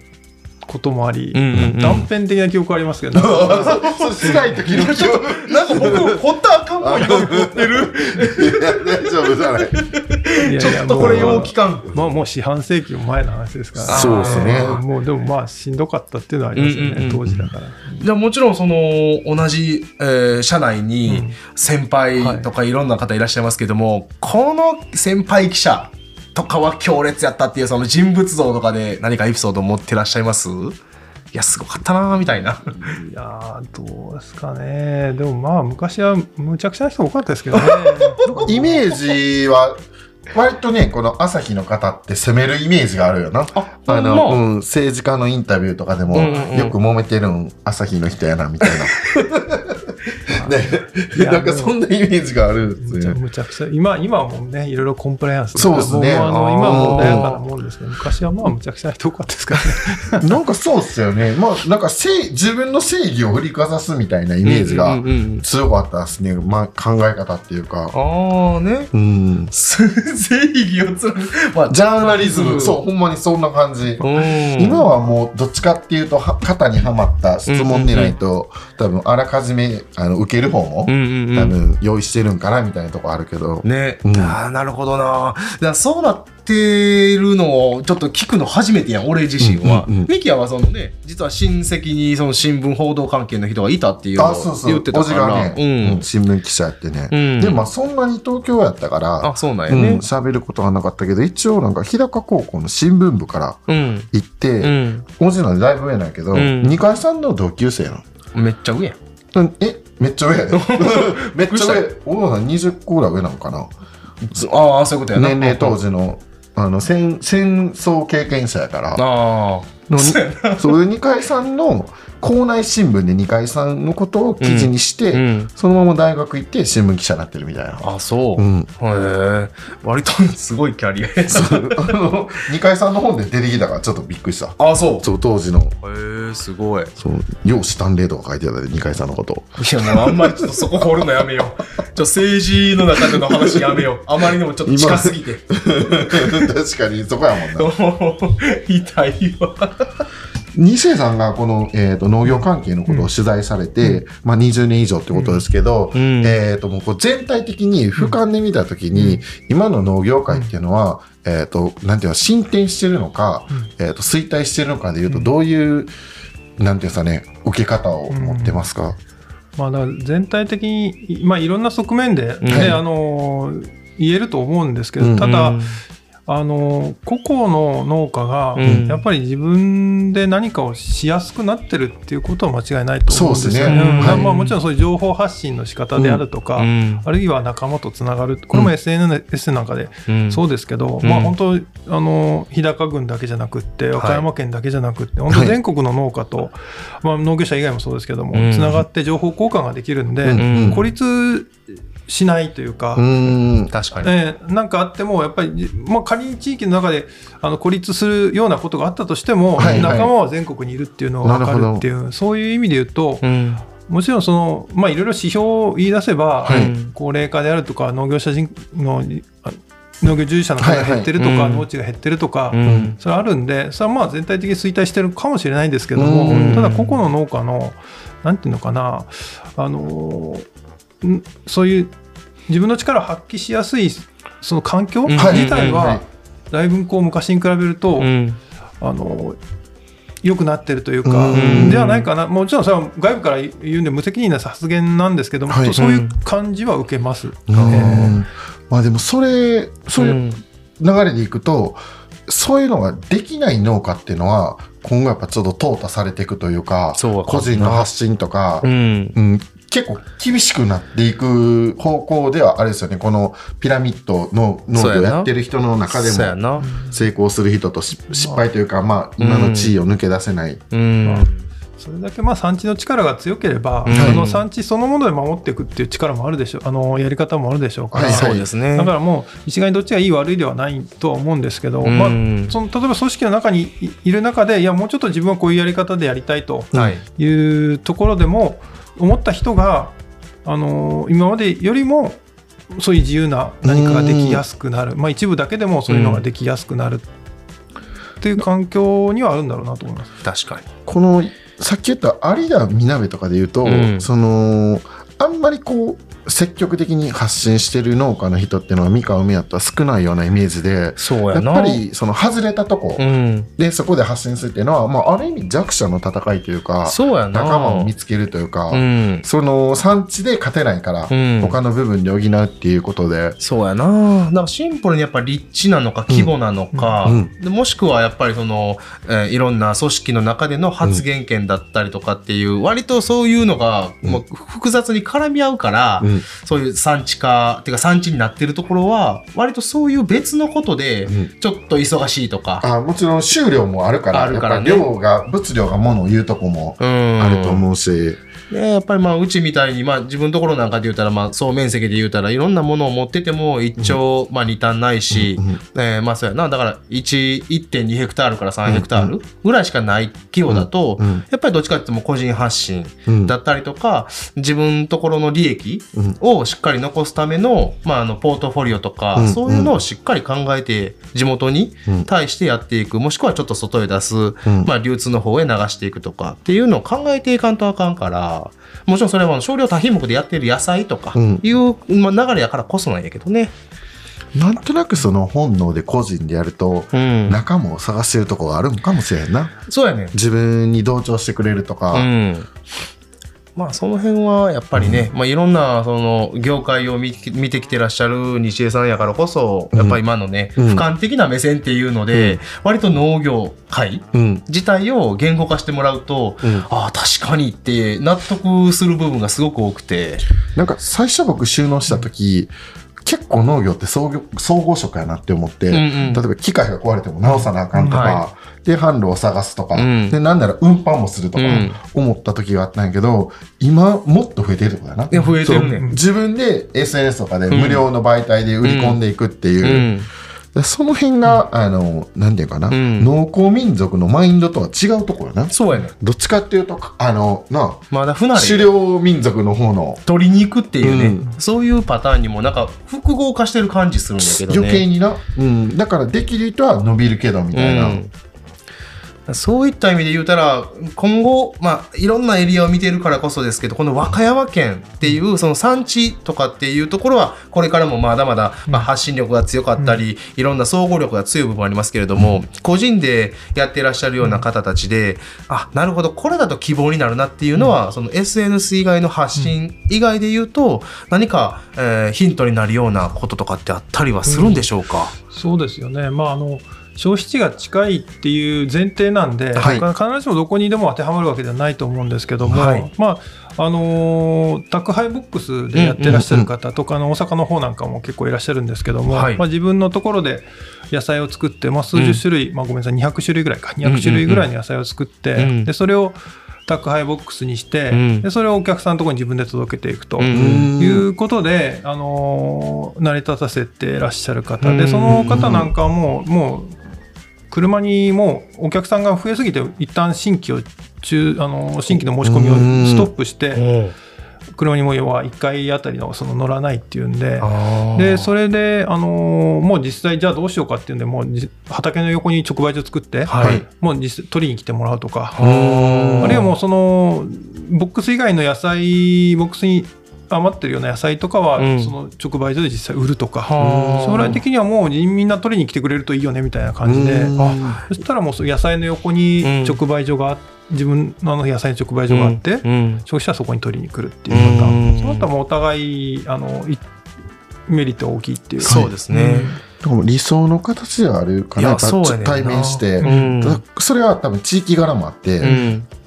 こともあり、うんうんうん。断片的な記憶ありますけど、そう、辛い時の記憶。なんか僕掘った赤も今持ってる。いや大丈夫じゃない。いやいやちょっとこれ陽気感まあもう四半世紀も前の話ですから。そうですね。もうでもまあしんどかったっていうのはありますよね、うんうんうん。当時だから。じゃあもちろんその同じ、えー社内に先輩とかいろんな方いらっしゃいますけども、この先輩記者とかは強烈やったっていうその人物像とかで何かエピソードを持ってらっしゃいます？いやすごかったなーみたいな。いやーどうですかねでもまあ昔はむちゃくちゃな人多かったですけどね イメージは、割とね、この朝日の方って攻めるイメージがあるよな。あほんの、ま？うん、政治家のインタビューとかでも、うんうんうんよく揉めてるん、朝日の人やな、みたいな。ね、なんかそんなイメージがあるんですむちゃね。むちゃくちゃ今今はもうねいろいろコンプライアンスそうですねもうあの今はもう穏やかなもんですけど昔はまあむちゃくちゃかったですからね なんかそうっすよね。まあ、なんか正、自分の正義を振りかざすみたいなイメージが強かったですね。まあ、考え方っていうか。ああね。うん。正義を貫く。まあ、ジャーナリズム、そう、ほんまにそんな感じ。うん今はもうどっちかっていうとは型にはまった質問でないと、多分あらかじめあの受ける方も、うんうんうん。多分用意してるんかなみたいなとこあるけど、ね、うん。ああなるほどな。だそうなってるのをちょっと聞くの初めてやん俺自身は、うんうんうんミキヤはそのね実は親戚にその新聞報道関係の人がいたっていうのをあそうそう。言ってたから。がね、うん。新聞記者やってね、うん。でもまあそんなに東京やったからあそうなんやうんね喋、ることはなかったけど一応なんか日高高校の新聞部からうん。行って、うん、おじなんでだいぶ上なんやけど、ん。二階さんの同級生なめっちゃ上やんえめっちゃ上やで。めっちゃ上。お父さん20個ぐらい上なのかな。ああそういうことやな。年齢当時のあの戦戦争経験者やから。ああのそう二階さんの校内新聞で二階さんのことを記事にして、うんそのまま大学行って新聞記者になってるみたいな。あそう、うん、へえ割とすごいキャリアやあの二階さんの本で出てきたからちょっとびっくりした。あそうそう当時のへえすごいそう容姿端麗とか書いてたで二階さんのこと。いやもうあんまりちょっとそこ掘るのやめよう。ちょ政治の中での話やめよう。あまりにもちょっと近すぎて。確かにそこやもんな。痛いわ。西江さんがこの、えー、と農業関係のことを取材されて、まあ、20年以上ってことですけど、うん。えー、ともうこう全体的に俯瞰で見た時に、今の農業界っていうのは、えー、となんていうの進展してるのか、えー、と衰退してるのかでいうとどういう、なんていうんですかね受け方を持ってますか、まあ、だから全体的に、まあ、いろんな側面で、ねはい。あの言えると思うんですけど、うんただ、うんあの個々の農家が、うん。やっぱり自分で何かをしやすくなってるっていうことは間違いないと思うんですよそうですね。ねはい。うんまあ、もちろんそういう情報発信の仕方であるとか、うん。あるいは仲間とつながるこれも SNS なんかでうん。そうですけど、うん。まあ本当あの日高郡だけじゃなくって和歌山県だけじゃなくって、本当全国の農家と、まあ、農業者以外もそうですけども、うん。つながって情報交換ができるんで、孤立しないというか、う確かに。えーなんかあってもやっぱり、まあ、仮に地域の中であの孤立するようなことがあったとしても、はいはい。仲間は全国にいるっていうのが分かなるっていうそういう意味で言うと、うん。もちろんその、まあ、いろいろ指標を言い出せば、はい。高齢化であるとか農業者人のあ農業従事者の数が減ってるとか、はいはいうん。農地が減ってるとか、うん。それあるんでそれはまあ全体的に衰退してるかもしれないんですけども、うん。ただ個々の農家のなんていうのかなあのんそういう自分の力を発揮しやすいその環境うん。自体はい。はだいぶこう昔に比べると、うん。あの良くなってるというか、うん。ではないかな、もちろんそれは外部から言うんで無責任な発言なんですけども、はい。そういう感じは受けます。まあでもそれそういううん。流れでいくと、そういうのができない農家っていうのは今後やっぱちょっと淘汰されていくというかそうか個人の発信とか、うん。うん結構厳しくなっていく方向ではあれですよね。このピラミッドの農業そうやってる人の中でも。成功する人とし失敗というか、まあ、今の地位を抜け出せない、うんそれだけまあ産地の力が強ければ、うんその産地そのもので守っていくっていう力もあるでしょう、あのやり方もあるでしょうから、はいそうですね。だからもう一概にどっちがいい悪いではないとは思うんですけど、うんまあ、その例えば組織の中にいいる中で、いや、もうちょっと自分はこういうやり方でやりたいとはい。いうところでも、思った人が、あの今までよりもそういう自由な何かができやすくなる、まあ、一部だけでもそういうのができやすくなるっていう環境にはあるんだろうなと思います。確かに。このさっき言った有田みなべとかで言うと、うん。そのあんまりこう積極的に発信してる農家の人っていうのは三河梅やったら少ないようなイメージでやっそうやな。ぱりその外れたとこうん。でそこで発信するっていうのは、まあ、ある意味弱者の戦いというかそうやな。仲間を見つけるというか、うん。その産地で勝てないから、うん他の部分で補うっていうことで、そうやな。だからシンプルにやっぱ立地なのか規模なのか、うんでもしくはやっぱりその、えーいろんな組織の中での発言権だったりとかっていう、割とそういうのがうんもう複雑に絡み合うから、うんそういう産地化っていうか産地になってるところは割とそういう別のことでうん。ちょっと忙しいとか、あもちろん収量もあるからあるからね。量が物量がものを言うとこもうん、あると思うし、でやっぱりまあうちみたいに、まあ、自分のところなんかで言うたら、まあ、総面積で言うたらいろんなものを持ってても一丁、まあ、二単ないし、うんえーまあそうやな。だから1 1.2ヘクタールから3ヘクタールぐらいしかない規模だと、うんやっぱりどっちかっていうともう個人発信うん。だったりとか、自分のところの利益うん。をしっかり残すための,、まあ、あのポートフォリオとか、うん。そういうのをしっかり考えて地元にうん。対してやっていくもしくはちょっと外へ出す、うん。まあ、流通の方へ流していくとかっていうのを考えていかんとあかんからもちろんそれは少量多品目でやってる野菜とかうん。いう、まあ、流れやからこそなんやけどね。なんとなくその本能で個人でやると、うん、仲間を探してるとこがあるんかもしれんな。そうやね自分に同調してくれるとか、うんまあその辺はやっぱりね、まあいろんなその業界を見見てきてらっしゃる西江さんやからこそ、やっぱり今のね、うん。俯瞰的な目線っていうので、割と農業界うん。自体を言語化してもらうと、うん。ああ確かにって納得する部分がすごく多くて、なんか最初僕収納した時、結構農業って総合職やなって思って、うんうん。例えば機械が壊れても直さなあかんとか、はで販路を探すとか、うん。でなんなら運搬もするとかうん。思った時があったんやけど今もっと増えてるってことやな。いや増えてるね。自分で SNS とかで無料の媒体で売り込んでいくっていう、その辺が、あのなんていうかな、ん。農耕民族のマインドとは違うところやな。そうやね。どっちかっていうとあのなまだ不慣狩れ猟民族の方の取りに行くっていうね、うん。そういうパターンにもなんか複合化してる感じするんだけどね。余計にな、うん、だからできる人は伸びるけどみたいな、うんそういった意味で言うたら今後、まあ、いろんなエリアを見てるからこそですけどこの和歌山県っていうその産地とかっていうところはこれからもまだまだ、まあ、発信力が強かったり、いろんな総合力が強い部分ありますけれども、個人でやってらっしゃるような方たちで、あなるほどこれだと希望になるなっていうのは、その SNS 以外の発信以外で言うと何か、えーヒントになるようなこととかってあったりはするんでしょうか、そうですよね、まあ、あの消費地が近いっていう前提なんで、はい。必ずしもどこにでも当てはまるわけではないと思うんですけども、はい。まああのー宅配ボックスでやってらっしゃる方とか、大阪の方なんかも結構いらっしゃるんですけども、はい。まあ、自分のところで野菜を作って、まあ、数十種類、まあ、ごめんなさい200種類ぐらいか。200種類ぐらいの野菜を作って、うん。でそれを宅配ボックスにして、うん。でそれをお客さんのところに自分で届けていくと。うん。いうことで、あのー成り立たせてらっしゃる方。で、うん。その方なんかはもう、もう、車にもうお客さんが増えすぎて、一旦新規を中、あのー新規の申し込みをストップして、車にも要は1回あたりのその乗らないっていうんで、でそれで、あのーもう実際、じゃあどうしようかっていうんで、もうじ畑の横に直売所作って、はい。もう実際取りに来てもらうとか、あるいはもうそのボックス以外の野菜ボックスに余ってるような野菜とかは、うん。その直売所で実際売るとか。はあ。将来的にはもうみんな取りに来てくれるといいよねみたいな感じで。そしたらもう野菜の横にうん。直売所があ自分のあの野菜の直売所があって、うん。消費者はそこに取りに来るっていうパタうん。ーンその後はもうお互いあのいメリットが大きいっていう。そうですね、でも理想の形ではあるかいやなやっぱそうやね対面して、それは多分地域柄もあって、うん。僕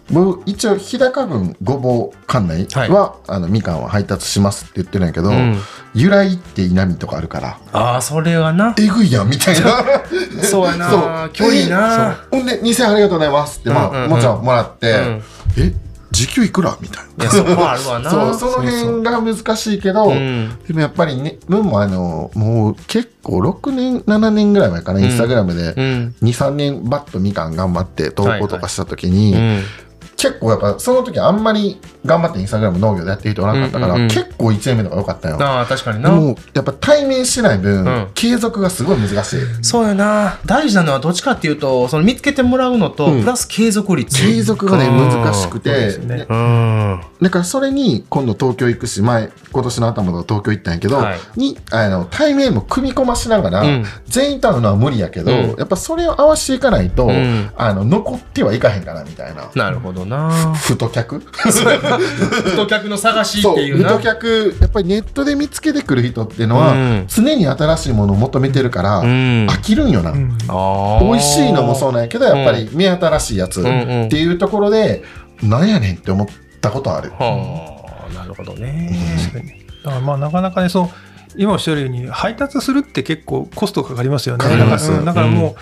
一応日高郡ごぼう管内は、あのみかんは配達しますって言ってるんやけど、うん。由来って稲見とかあるからああそれはな。えぐいやんみたいな。そうやな。距離な。ほんで2000ありがとうございますって、まあうんうんうん。もちろんもらって、うん。え時給いくらみたいな。な。そうその辺が難しいけどうん。でもやっぱりね分もあのもう結構6年7年ぐらい前かな、インスタグラムでうん。23年バッとみかん頑張って投稿とかした時に、うん結構やっぱその時あんまり頑張ってインスタグラム農業でやってる人おらなかったから、うんうんうん。結構1年目とか良かったよ。ああ確かにな。でもやっぱ対面しない分、うん。継続がすごい難しい。そうやな。大事なのはどっちかっていうとその見つけてもらうのと、うん。プラス継続率。継続がねうん。難しくて、ね。だからそれに今度東京行くし前今年の頭とか東京行ったんやけど、はい。にあの対面も組み込ましながら、うん。全員と会うのは無理やけど、うん。やっぱそれを合わせていかないと、ん。あの残ってはいかへんかなみたいな。なるほどな太客？太客の探しっていうな。太客。やっぱりネットで見つけてくる人っていうのは、うん。常に新しいものを求めてるから、うん。飽きるんよな、うん。美味しいのもそうなんやけどやっぱり目新しいやつ。っていうところで、なんやねんって思ったことある、はあなるほどね。確かにだからまあなかなかねそう今おっしゃるように配達するって結構コストかかりますよね。だからもう、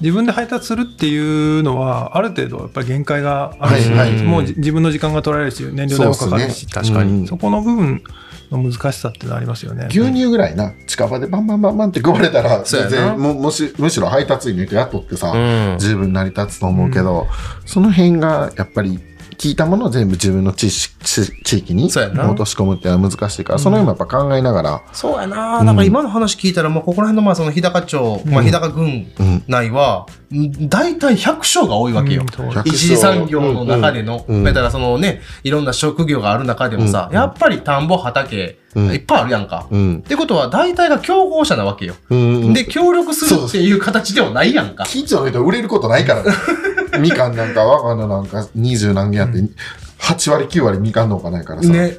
自分で配達するっていうのはある程度やっぱり限界があるし、はいはい。もうじ自分の時間が取られるし燃料代もかかるし、ね確かにそこの部分の難しさってのはありますよね。牛乳ぐらいな近場でバンバンバンバンって食われたら全然ももしむしろ配達員の人雇ってさ、うん。十分成り立つと思うけど、その辺がやっぱり聞いたものを全部自分の地地地域に落とし込むっていうのは難しいから、その辺もやっぱ考えながら、そうやな、なんか今の話聞いたら、もうここら辺のまあその日高町、まあ、日高郡うん内は、ん。大体100姓が多いわけよ。うん。そう100一次産業の中での、うん。うん。だからそのね、いろんな職業がある中でもさ、うん。やっぱり田んぼ、畑、うん。いっぱいあるやんか。うん。ってことは、大体が競合者なわけよ。うん。で、協力するっていう形ではないやんか。近所の人売れることないからね みかんなんか我がのなんか二十何軒あって、8割9割みかん農家ないからさ、ね。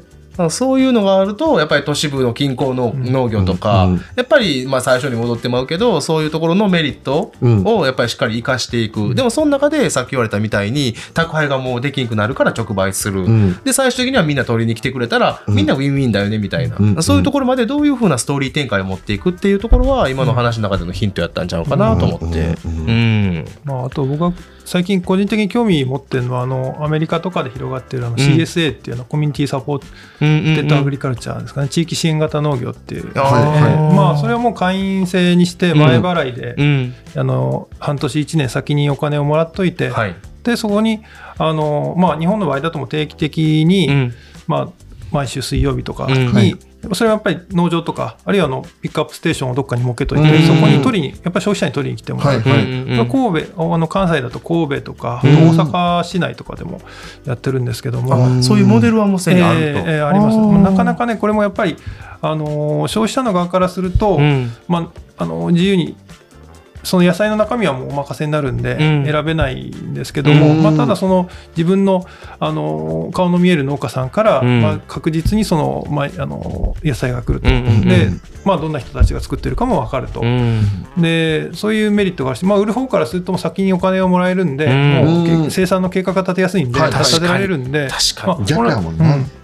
そういうのがあると、やっぱり都市部の近郊の農業とか、うんうんやっぱりまあ最初に戻ってまうけど、そういうところのメリットをやっぱりしっかり活かしていく。でもその中でさっき言われたみたいに、宅配がもうできんくなるから直売する。うん。で、最終的にはみんな取りに来てくれたら、みんなウィンウィンだよねみたいな、うんそういうところまでどういうふうなストーリー展開を持っていくっていうところは、今の話の中でのヒントやったんちゃうかなと思って。ううんん。まあ、あと僕は最近個人的に興味持ってるのはあのアメリカとかで広がってるあの CSA っていうの、コミュニティサポートテッドアグリカルチャーですかね、地域支援型農業っていう。ですね、あーまあそれはもう会員制にして前払いで、うん。あの半年1年先にお金をもらっといて、はい。でそこにあの、まあ、日本の場合だとも定期的に、うん。まあ、毎週水曜日とかに、それはやっぱり農場とかあるいはあのピックアップステーションをどっかに設けといて、うん。そこに取りにやっぱり消費者に取りに来てもらう、はいはい。神戸あの関西だと神戸とか、うん。大阪市内とかでもやってるんですけども、あそういうモデルはもうすでにあると。えーえーあります。ー。なかなかねこれもやっぱり、あのー消費者の側からすると、うん。まあ、あの自由にその野菜の中身はもうお任せになるんで、うん。選べないんですけども、うん。まあ、ただその自分のあの顔の見える農家さんから、うん。まあ、確実にその、まあ、あの野菜が来ると、うんうんうん。でまあ、どんな人たちが作ってるかも分かると、うん。でそういうメリットがあるし、まあ、売る方からするともう先にお金をもらえるんで、うん。もう生産の計画が立てやすいんで、はい立てられるんで。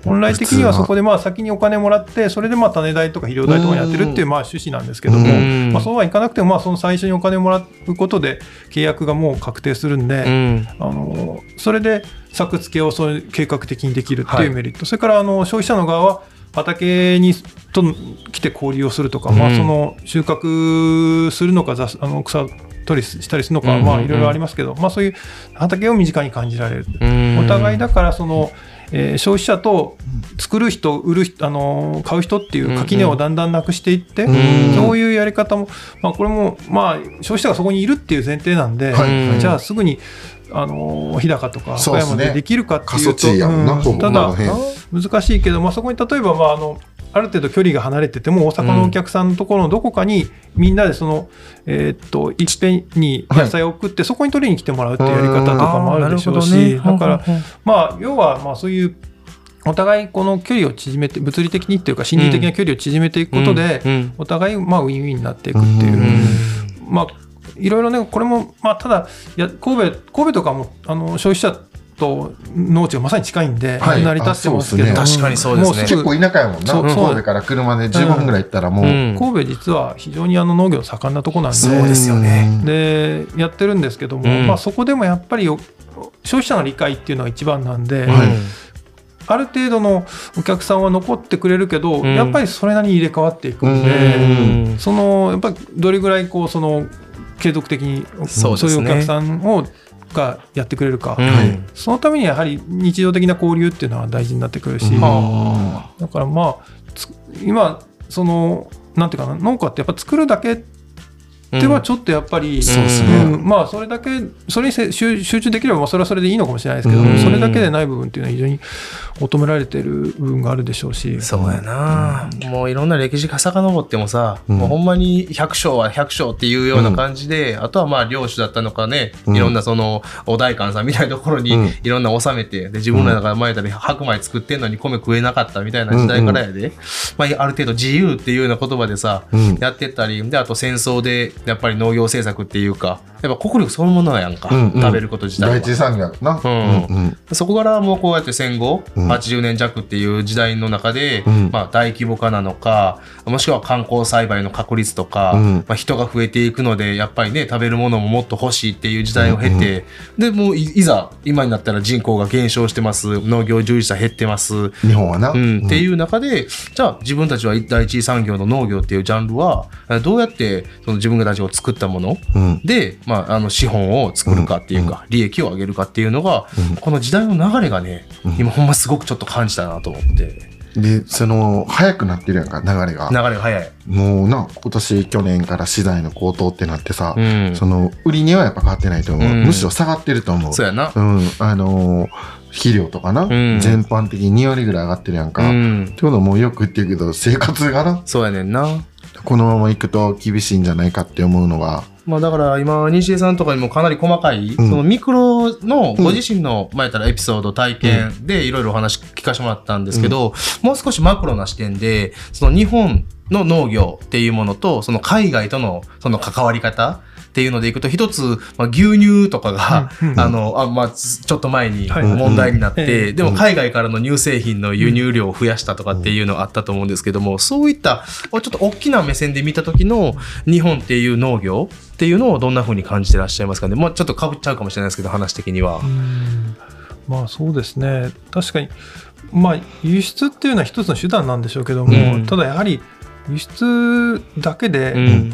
本来的にはそこでまあ先にお金もらって、それでまあ種代とか肥料代とかやってるっていうまあ趣旨なんですけども、うん。まあ、そうはいかなくても、まあその最初にお金をもらうことで、契約がもう確定するんうで、ん。あのそれで作付けをそういう計画的にできるってはい。いうメリット、それからあの消費者の側は、畑にと来て交流をするとか、まあ、うんその収穫するのか、雑あの草取りしたりするのか、まあいろいろありますけど、まあ、そういう畑を身近に感じられる。うん。お互いだからその、えー消費者と作る人売る人あのー買う人っていう垣根をだんだんなくしていって、うん。そういうやり方も、まあ、これも、まあ、消費者がそこにいるっていう前提なんで、じゃあすぐにあのー日高とか岡山でできるかっていうと地やもんな、うん。ただ難しいけど、まあ、そこに例えば、まあ、あのある程度距離が離れてても大阪のお客さんのところのどこかにみんなでその、えーっといっぺんに野菜を送って、そこに取りに来てもらうっていうやり方とかもあるでしょうし、だから、まあ、要はまあそういうお互いこの距離を縮めて物理的にっていうか心理的な距離を縮めていくことで、うん。お互いまあウィンウィンになっていくっていう、うん。まあいろいろねこれもまあただいや神戸神戸とかもあの消費者と農地がまさに近いんで、はい。成り立ってますけど。ね。確かにそうですね。も結構田舎やもんな。そうそう。神戸から車で15分ぐらい行ったらもう、うん。神戸実は非常にあの農業盛んなとこなんで。そうですよね。でやってるんですけども、うん。まあ、そこでもやっぱりよ消費者の理解っていうのが一番なんで、はい。ある程度のお客さんは残ってくれるけど、うん。やっぱりそれなりに入れ替わっていくんうで、ん。そのやっぱりどれぐらいこうその継続的にそういうお客さんをがやってくれるか、うん。はい。そのためにやはり日常的な交流っていうのは大事になってくるし、うんはだからまあつ今そのなんていうかな農家ってやっぱ作るだけではちょっとやっぱり、そうん。まあそれだけそれにせ集集中できればまあそれはそれでいいのかもしれないですけど、うん。それだけでない部分っていうのは非常に求められてる部分があるでしょうし。そうやな、もういろんな歴史が遡ってもさ、うん。もうほんまに百姓は百姓っていうような感じで、あとはまあ領主だったのかね、うん。いろんなそのお代官さんみたいなところにうん。いろんな納めて、で自分らが前だり白米作ってんのに米食えなかったみたいな時代からやで、まあ、ある程度自由っていうような言葉でさ、うん。やってったりであと戦争でやっぱり農業政策っていうかやっぱ国力そのものやんか、うんうん。食べること自体は。第一産業やな、うんうん。そこからもうこうやって戦後、うん80年弱っていう時代の中で、うん。まあ、大規模化なのかもしくは観光栽培の確率とか、うん。まあ、人が増えていくのでやっぱりね食べるものももっと欲しいっていう時代を経て、でもういいざ今になったら人口が減少してます。農業従事者減ってます、日本はな、うん、っていう中でじゃあ自分たちは第一次産業の農業っていうジャンルはえどうやってその自分たちが作ったものうん。で、まあ、あの資本を作るかっていうか、利益を上げるかっていうのが、うん。この時代の流れがね、今ほんますごくちょっと感じたなと思って。でその早くなってるやんか流れが。流れが早い。もうな今年去年から資材の高騰ってなってさ、うん、その売り値はやっぱ変わってないと思う、うん。むしろ下がってると思う。そうやな。うんあのー肥料とかな、ん。全般的に2割ぐらい上がってるやんか、ってうん、ことはもうよく言ってるけど生活がな。そうやねんな。このままいくと厳しいんじゃないかって思うのがまあだから今、西江さんとかにもかなり細かい、うん。そのミクロのご自身の、前からエピソード、体験でいろいろお話聞かせてもらったんですけど、もう少しマクロな視点で、その日本の農業っていうものと、その海外とのその関わり方っていうのでいくと、一つ、まあ、牛乳とかが、あの、あまあ、ちょっと前にはい問題になって、でも海外からの乳製品の輸入量を増やしたとかっていうのがあったと思うんですけども、そういった、ちょっと大きな目線で見た時の日本っていう農業っていうのをどんな風に感じてらっしゃいますかね？まあ、ちょっとかぶっちゃうかもしれないですけど、話的には。うんまあそうですね確かにまあ輸出っていうのは一つの手段なんでしょうけども、うんただやはり輸出だけで、うん。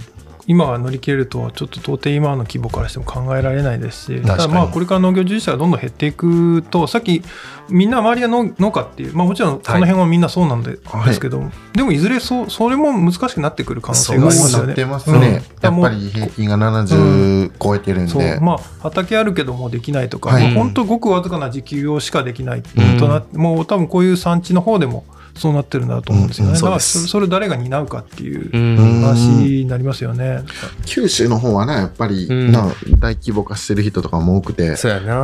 今が乗り切れるとはちょっと到底今の規模からしても考えられないですし、ただまあこれから農業従事者がどんどん減っていくと、さっきみんな周りが農農家っていう、まあもちろんこの辺はみんなそうなんで,、はい。すけど、でもいずれそそれも難しくなってくる可能性がありますよね。なってますね、うん。やっぱり平均が70超えてるんそう。で、まあ、畑あるけどもうできないとか、はい。まあ本当ごくわずかな自給用しかできないうんとなって、もう多分こういう産地の方でもそうなってるんだと思うんですよね、うんだからそれを誰が担うかっていううん。話になりますよね。九州の方はねやっぱり、うん。な大規模化してる人とかも多くて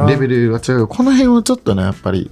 レベルが違う。この辺はちょっとねやっぱり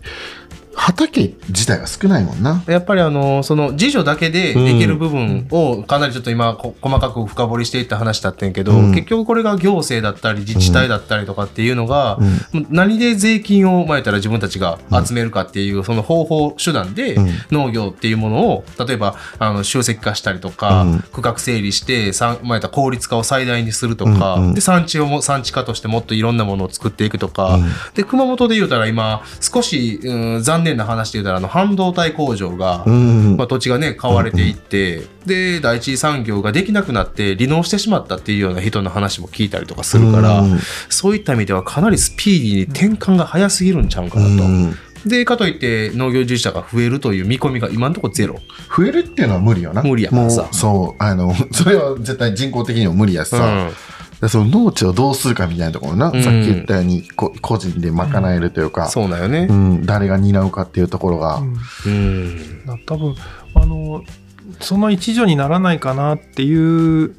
畑自体が少ないもんな。やっぱりあのその自助だけでできる部分をかなりちょっと今こ細かく深掘りしていった話だったんやけど、うん。結局これが行政だったり自治体だったりとかっていうのが、うん。何で税金を前やったら自分たちが集めるかっていうその方法手段でうん。農業っていうものを例えばあの集積化したりとか、うん。区画整理してさ前やったら効率化を最大にするとか、で産地をも産地化としてもっといろんなものを作っていくとか、うん。で熊本で言うたら今少し、うん、残念な話で言うたらあの半導体工場が、うん。まあ、土地がね買われていって、で第一次産業ができなくなって離農してしまったっていうような人の話も聞いたりとかするから、うん。そういった意味ではかなりスピーディーに転換が早すぎるんちゃうかなと。うん。でかといって農業従事者が増えるという見込みが今のところゼロ。増えるっていうのは無理よな。無理やからさ。もうそうあの それは絶対人工的にも無理やしさ、うん。でその農地をどうするかみたいなところな、うん。さっき言ったようにこ個人で賄えるというか、そうだよね。う。ん、誰が担うかっていうところが、うん。うん。だ多分あのその一助にならないかなっていう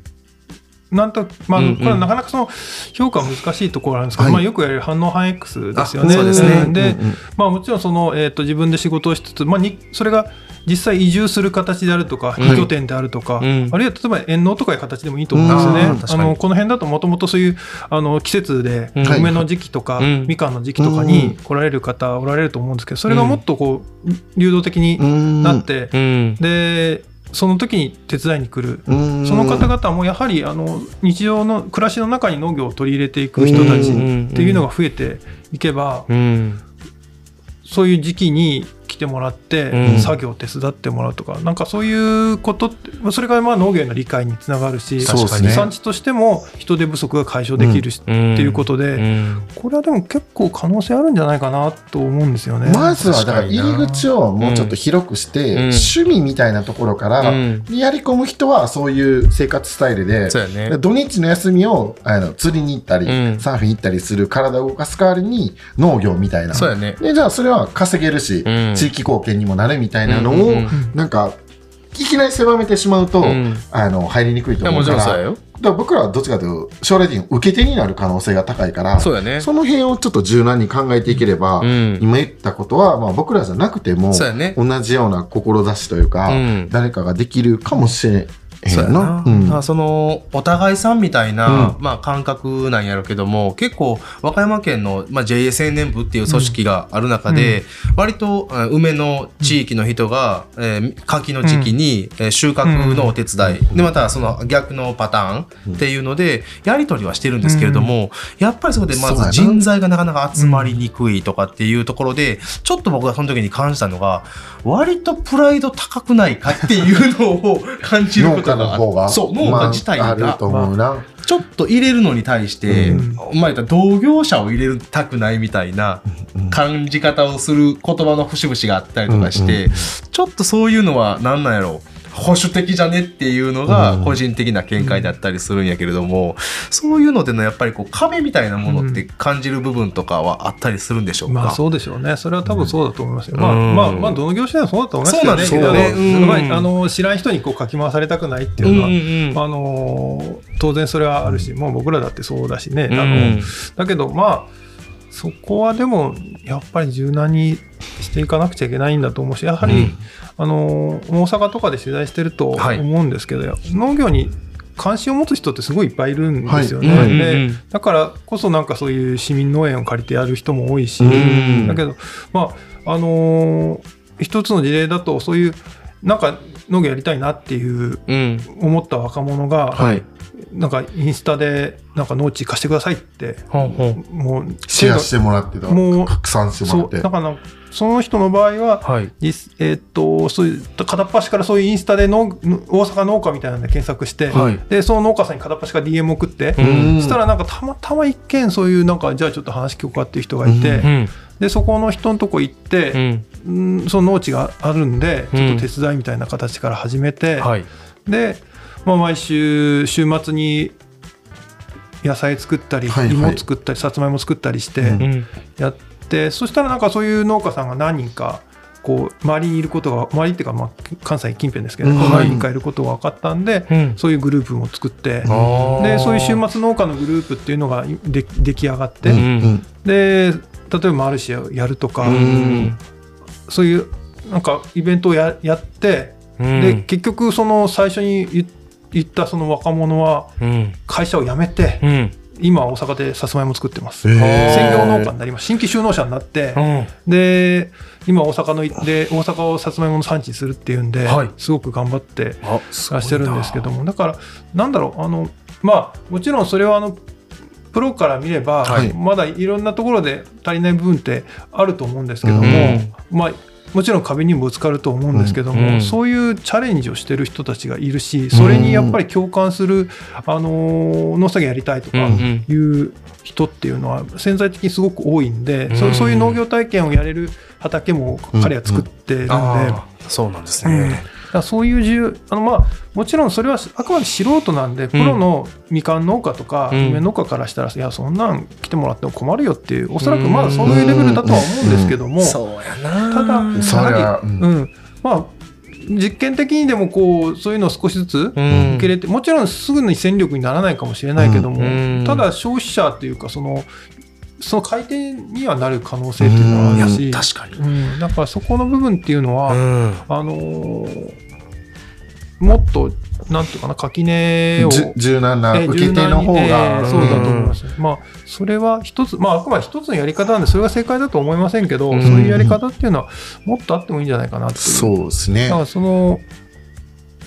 なんとまあ、うんうん。これはなかなかその評価は難しいところなんですけど、はい。まあ、よくやる反応反 X ですよね。あそうですね。うんうん。まあ、もちろんその、えー、と自分で仕事をしつつ、まあ、にそれが実際移住する形であるとか、うん2拠点であるとか、うん。あるいは例えば遠農とかいう形でもいいと思うんですよね。うん。あのこの辺だともともとそういうあの季節でうん。梅の時期とか、うんみかんの時期とかに来られる方おられると思うんですけどそれがもっとこう流動的にうん。なって、うん。でその時に手伝いに来る。うん。その方々もやはりあの日常の暮らしの中に農業を取り入れていく人たちっていうのが増えていけば、うん。そういう時期に来てもらって、うん。作業を手伝ってもらうとか、なんかそういうことそれがまあ農業への理解につながるし、そうですね産地としても人手不足が解消できるし、ってっていうことで、うん。これはでも結構可能性あるんじゃないかなと思うんですよね。まずはだから入り口をもうちょっと広くして、うん。趣味みたいなところから、うん。やり込む人はそういう生活スタイルで、ね。土日の休みをあの釣りに行ったり、うん。サーフィン行ったりする体を動かす代わりに農業みたいな。そうやね。でじゃあそれは稼げるし、うん地域貢献にもなるみたいなのを、うんうんうんなんかいきなり狭めてしまうと、うんあの入りにくいと思うから。だから僕らはどっちかというと将来的に受け手になる可能性が高いからそうやね。その辺をちょっと柔軟に考えていければ、うん今言ったことは、まあ、僕らじゃなくてもね。同じような志というか、うん誰かができるかもしれへそうやな。うん。そのお互いさんみたいな、うまあ、感覚なんやろうけども結構和歌山県の、まあ、年部っていう組織がある中で、割とうん梅の地域の人が、えー柿の時期に、えー収穫のお手伝い、でまたその逆のパターンっていうのでやり取りはしてるんですけれども、やっぱりそこでまず人材がなかなか集まりにくいとかっていうところで、ちょっと僕がその時に感じたのが割とプライド高くないかっていうのを 感じることがの方がそう農家自体まあ、あがると思うな、ちょっと入れるのに対して、うん。お前言ったら同業者を入れたくないみたいな感じ方をする言葉の節々があったりとかして、うんちょっとそういうのは何なんやろ保守的じゃねっていうのが個人的な見解だったりするんやけれども、そういうのでのやっぱりこう壁みたいなものって感じる部分とかはあったりするんでしょうか、まあそうでしょうね。それは多分そうだと思いますよ。まあうん。まあまあどの業種でもそうだと思いますそうなんですよね。ああの知らん人にこうかき回されたくないっていうのは、あの当然それはあるし、もう僕らだってそうだしね。あのだけどまあそこはでもやっぱり柔軟にしていかなくちゃいけないんだと思うしやはり、うん。あの大阪とかで取材してると思はい。うんですけど、農業に関心を持つ人ってすごいいっぱいいるんですよね。はい。でだからこそなんかそういう市民農園を借りてやる人も多いし、うん。だけどまああのー一つの事例だとそういうなんか農業やりたいなっていううん。思った若者が、はいなんかインスタでなんか農地貸してくださいってほんほんもうシェアしてもらってたもう拡散してもらって。そうだからその人の場合は、はい。実えーっとそういう片っ端からそういうインスタでの大阪農家みたいなので検索して、はい。でその農家さんに片っ端から DM 送って、うん。そしたらなんかたまたま一件そういうなんかじゃあちょっと話聞こうかっていう人がいて、ううん。でそこの人のとこ行っうて、ん。うんその農地があるんでうんちょっと手伝いみたいな形から始めて、はい。で、まあ、毎週週末に野菜作ったり、はいはい。芋作ったりさつまいも作ったりしてうん。うんやって、そしたらなんかそういう農家さんが何人かこう周りにいることが周りっていうかまあ関西近辺ですけど、うん。何人かいることが分かったんで、うん。そういうグループも作って。でそういう週末農家のグループっていうのがで出来上がって、うんうん。で例えばマルシェをやるとか、うん。そういうなんかイベントをややって、うん。で結局その最初に言言ったその若者はうん。会社を辞めて、うん。今大阪でさつまいも作ってます、専業農家になります。新規就農者になって、うん。で今大阪ので大阪をさつまいもの産地にするっていうんで、はい。すごく頑張ってらしてるんですけどもだからなんだろうあのまあもちろんそれはあのプロから見れば、はい。まだいろんなところで足りない部分ってあると思うんですけども、うん。まあもちろん壁にもぶつかると思うんですけども、うんそういうチャレンジをしてる人たちがいるしそれにやっぱり共感する、あの農作業やりたいとかうんうん。いう人っていうのは潜在的にすごく多いんで、うん。そそういう農業体験をやれる畑も彼は作ってるんで。あーそうなんですうんだそういう自由あの、まあ、もちろんそれはあくまで素人なんでプロのみかん農家とかうん。梅農家からしたら、いやそんなん来てもらっても困るよっていうおそらくまだそういうレベルだとは思うんですけども、そうやな。ただそれはやはりうん。うん。まあ、実験的にでもこうそういうのを少しずつうん。受け入れてもちろんすぐに戦力にならないかもしれないけども、うん。ただ消費者っていうかそのその買い手にはなる可能性っていうのはあるし、確かに。うん、だからそこの部分っていうのは、うん。あのーもっとなんていうかな垣根を柔軟なえー受け手の方柔軟にえがーそうだと思います、まあそれは一つまああくまで一つのやり方なんでそれが正解だと思いませんけど、うん。そういうやり方っていうのはもっとあってもいいんじゃないかなっていう。そうですね。だからその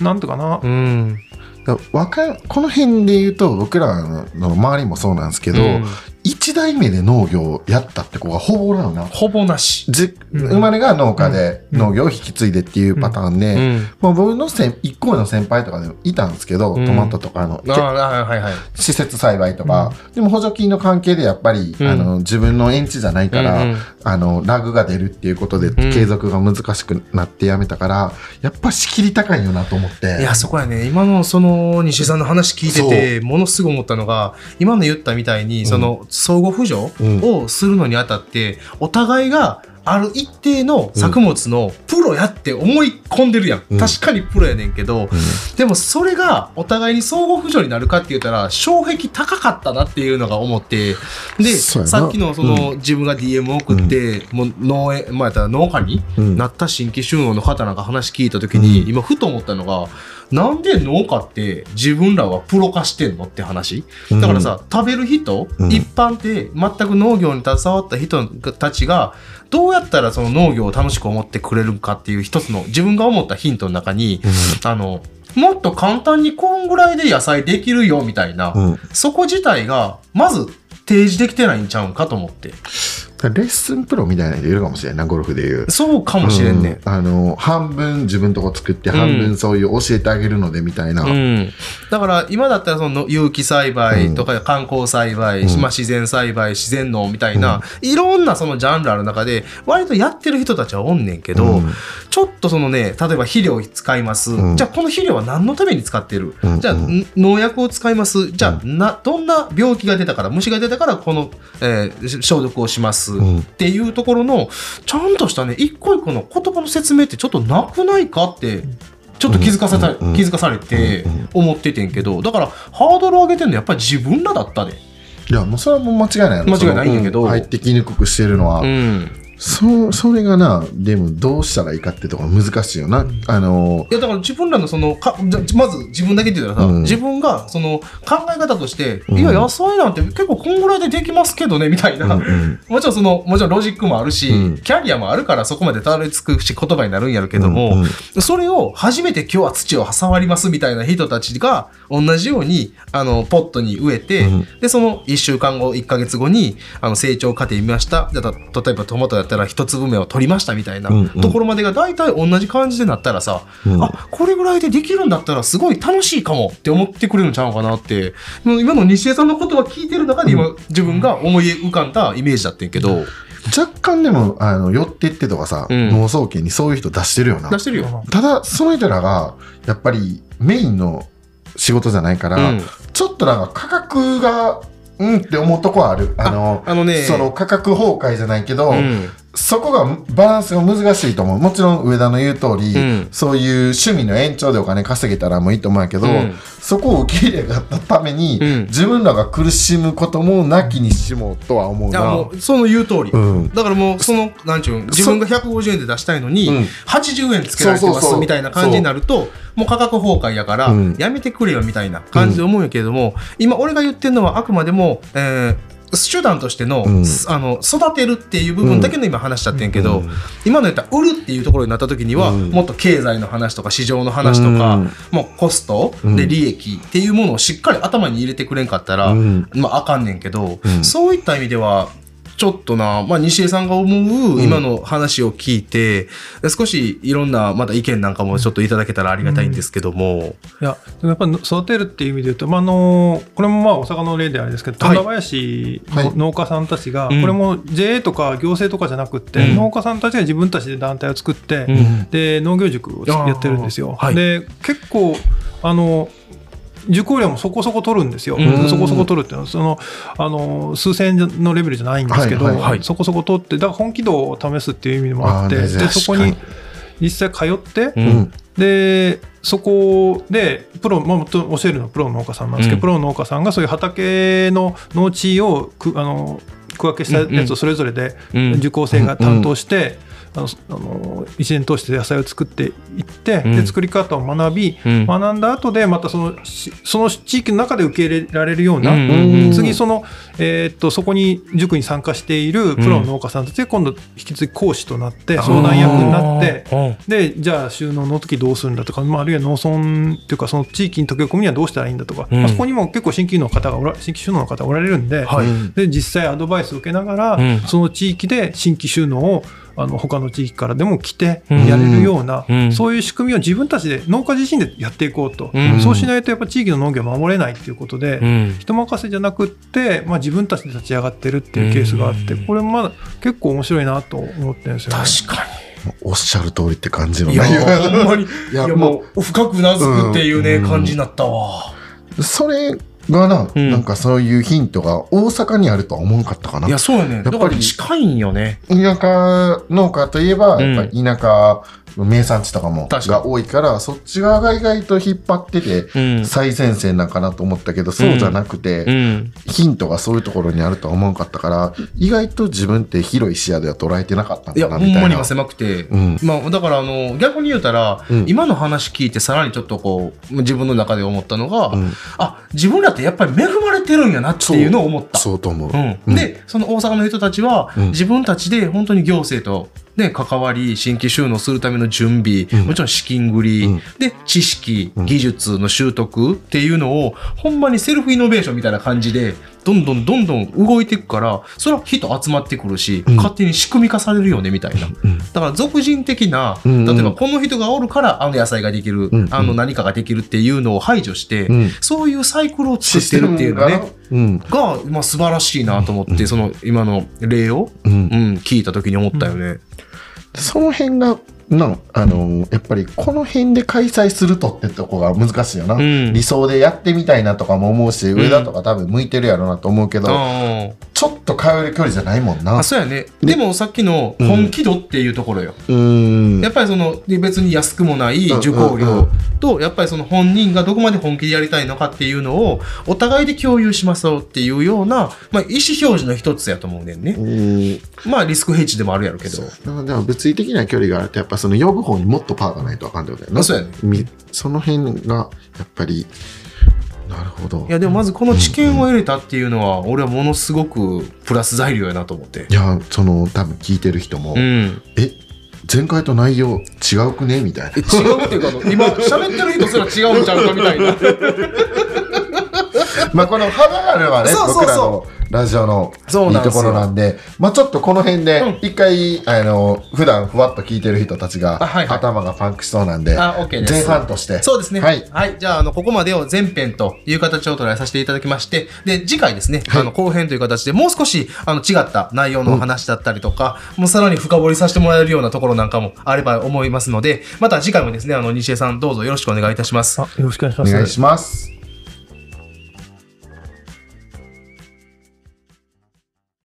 なんていうかな、うん。だかこの辺で言うと僕らの周りもそうなんですけど、うん一代目で農業をやったって子がほぼおらんな。ほぼなし。じうん。生まれが農家でうん。農業を引き継いでっていうパターンで、うん。もう僕の先一個上の先輩とかでもいたんですけど、うん。トマトとかの、ああはいはい。施設栽培とか、でも補助金の関係でやっぱり、うん。あの自分の園地じゃないから、うんうん。あのラグが出るっていうことでん。継続が難しくなってやめたから、やっぱ仕切り高いよなと思って。いや、そこやね。今のその西井さんの話聞いてて、ものすごい思ったのが、今の言ったみたいに、その相互扶助うん。をするのにあたって、お互いがある一定の作物のプロやって思い込んでるやん。うん。確かにプロやねんけど、でもそれがお互いに相互扶助になるかって言ったら、障壁高かったなっていうのが思って、で、さっきのその、自分が DM を送って、もう農園、まあやったら農家にうん。なった新規就農の方なんか話聞いた時に、うん。今ふと思ったのがなんで農家って自分らはプロ化してんのって話？だからさ、食べる人、うん。一般って全く農業に携わった人たちがどうやったらその農業を楽しく思ってくれるかっていう一つの自分が思ったヒントの中に、あのもっと簡単にこんぐらいで野菜できるよみたいな、うん。そこ自体がまず提示できてないんちゃうんかと思ってレッスンプロみたいな人いるかもしれんないなゴルフでいう。そうかもしれんね、うん。あの半分自分とこ作ってうん。半分そういう教えてあげるのでみたいな、うん、だから今だったらその有機栽培とか観光栽培、うん。まあ、自然栽培自然農みたいな、いろんなそのジャンルある中で割とやってる人たちはおんねんけど、うん。ちょっとそのね例えば肥料使います、うん。じゃあこの肥料は何のために使ってる、うん。じゃあん。農薬を使います。じゃあなどんな病気が出たから虫が出たからこの、えー消毒をします、ますっていうところのちゃんとしたね一個一個の言葉の説明ってちょっとなくないかってちょっと気づかせた、気づかされて思っててんけどだからハードル上げてんのやっぱり自分らだったで。いやもうそれはもう間違いない間違いないんやけど入ってきにくくしてるのは、うんそそれがなでもどうしたらいいかってとこ難しいよな、あのいやだから自分らのそのかじゃまず自分だけって言ったらさ、うん。自分がその考え方として、うん。いや野菜なんて結構こんぐらいでできますけどねみたいな、うんうん。もちろんそのもちろんロジックもあるし、うん。キャリアもあるからそこまでたどり着くし言葉になるんやるけども、うんうん。それを初めて今日は土を触りますみたいな人たちが同じようにあのポットに植えて、うん。でその1週間後1ヶ月後にあの成長過程見ました。例えばトマトだったら一粒目を取りましたみたいなところまでが大体同じ感じでなったらさ、うん。あこれぐらいでできるんだったらすごい楽しいかもって思ってくれるんちゃうかなって。もう今の西江さんの言葉聞いてる中で今、自分が思い浮かんだイメージだってんけど、若干でもあの寄ってってとかさ、うん。農にそういう人出してるよな。出してるよ。ただその人らがやっぱりメインの仕事じゃないから、うん。ちょっとなんか価格がうんって思うとこはある。あのあのね。その価格崩壊じゃないけど、うんそこがバランスが難しいと思う。もちろん上田の言う通り、うん。そういう趣味の延長でお金稼げたらもういいと思うけど、うん。そこを受け入れがたために、うん。自分らが苦しむこともなきにしもとは思うな。もうその言う通り、うん。だからもうそのなんちゅうん自分が150円で出したいのに、うん。80円つけられてますみたいな感じになるともう価格崩壊やから、うん。やめてくれよみたいな感じで思うんやけれども、今俺が言ってるのはあくまでも、えー手段としての,、うん。あの育てるっていう部分だけの今話しちゃってんけど、うん今の言ったら売るっていうところになった時には、うん。もっと経済の話とか市場の話とか、うん。もうコストうん。で利益っていうものをしっかり頭に入れてくれんかったら、うん。まああかんねんけど、うん。そういった意味ではちょっとな、まあ、西江さんが思う今の話を聞いて、少しいろんなまた意見なんかもちょっといただけたらありがたいんですけども、いやでもやっぱり育てるっていう意味で言うと、まあ、あのこれもまあ大阪の例であれですけどはい。富田林はい。の農家さんたちが、うん。これも JA とか行政とかじゃなくって、うん。農家さんたちが自分たちで団体を作って、うん。で農業塾をやってるんですよ。はい。で結構あの受講料もそこそこ取るんですよ、うん。そこそこ取るっていうのはそのあの数千円のレベルじゃないんですけど、はいはいはい。そこそこ取ってだから本気度を試すっていう意味でもあってでそこに実際通って、ううん。んでそこでプロ、まあ、教えるのはプロの農家さんなんですけど、うん。プロの農家さんがそういう畑の農地をくあの区分けしたやつをそれぞれでうん。受講生が担当して、あのあの一年通して野菜を作っていって、うん。で作り方を学び、うん。学んだ後でまたそのしその地域の中で受け入れられるような、うんうんうん次その、えーっとそこに塾に参加しているプロの農家さんたちが今度引き続き講師となって相談役になって。でじゃあ収納の時どうするんだとか、まあ、あるいは農村っていうかその地域に溶け込むにはどうしたらいいんだとか、あ、そこにも結構新規の方がおら新規収納の方がおられるんで,、はい。で実際アドバイスを受けながら、うん。その地域で新規収納をあの他の地域からでも来てうん。やれるような、うん。そういう仕組みを自分たちで農家自身でやっていこうと、うん。そうしないとやっぱ地域の農業を守れないっていうことで、うん。人任せじゃなくって、まあ、自分たちで立ち上がってるっていうケースがあって、うん。これもまだ結構面白いなと思ってるんですよね。確かおっしゃる通りって感じのにいや内容 ほんまに。いいややもう深くうなずくっていうね、うん。感じになったわ。それがな、うん。なんかそういうヒントが大阪にあるとは思わんかったかな。いやそうやね。やっぱり近いんよね。田舎農家といえば、うんやっぱり田舎名産地とかもが多いからそっち側が意外と引っ張っててうん。最前線なんかなと思ったけど、そうじゃなくて、うん。ヒントがそういうところにあるとは思わんかったから意外と自分って広い視野では捉えてなかったんいやだなみたいな。ほんまに今。狭くて、うん。まあ、だからあの逆に言うたら、うん。今の話聞いてさらにちょっとこう自分の中で思ったのが、うん。あ自分らってやっぱり恵まれてるんやなっていうのを思った。そうと思う。う。んうん。でその大阪の人たちは、うん。自分たちで本当に行政と、ね、関わり新規収納するための準備、うん。もちろん資金繰り、うん。で知識うん。技術の習得っていうのをほんまにセルフイノベーションみたいな感じでどんどんどんどん動いていくからそれは人集まってくるし、うん。勝手に仕組み化されるよねみたいな。うん。だから俗人的な、例えばこの人がおるからあの野菜ができる、あの何かができるっていうのを排除して、うん。そういうサイクルを作ってるっていうのね。うん。が、まあ、素晴らしいなと思って、その今の例を、うん。うん、聞いた時に思ったよね。その辺がなあのやっぱりこの辺で開催するとってとこが難しいよな、うん。理想でやってみたいなとかも思うし、上田とか多分向いてるやろうなと思うけど、あちょっと通える距離じゃないもんな。あそうやね。でもさっきの本気度っていうところよ、うーん。やっぱりそので別に安くもないうん受講料とやっぱりその本人がどこまで本気でやりたいのかっていうのをお互いで共有しましょうっていうような、まあ、意思表示の一つやと思うねんね。う。ーん。まあリスクヘッジでもあるやろうけど。だから物理的な距離があるとやっぱその呼ぶ方にもっとパワーがないとあかんってことやな。あそうやね。みその辺がやっぱりなるほどいやでもまずこの知見を得れたっていうのは俺はものすごくプラス材料やなと思ってい。やその多分聞いてる人も、うん、え前回と内容違うくね？みたいなえ違うっていうか今喋ってる人すら違うんちゃうかみたいな。まあこの幅があるはねそうそうそう。僕らのラジオのいいところなんでまあちょっとこの辺でうん。一回、あの普段ふわっと聞いてる人たちが、あはいはい。頭がパンクしそうなんであ OK です。前半として。そうですね。はい。じゃあ、あの、ここまでを前編という形を捉えさせていただきまして、で、次回ですね、はい。あの、後編という形でもう少し、あの、違った内容のお話だったりとか、もうさらに深掘りさせてもらえるようなところなんかもあれば思いますので、また次回もですね、あの、西江さんどうぞよろしくお願いいたします。あよろしくお願いしおます。願いします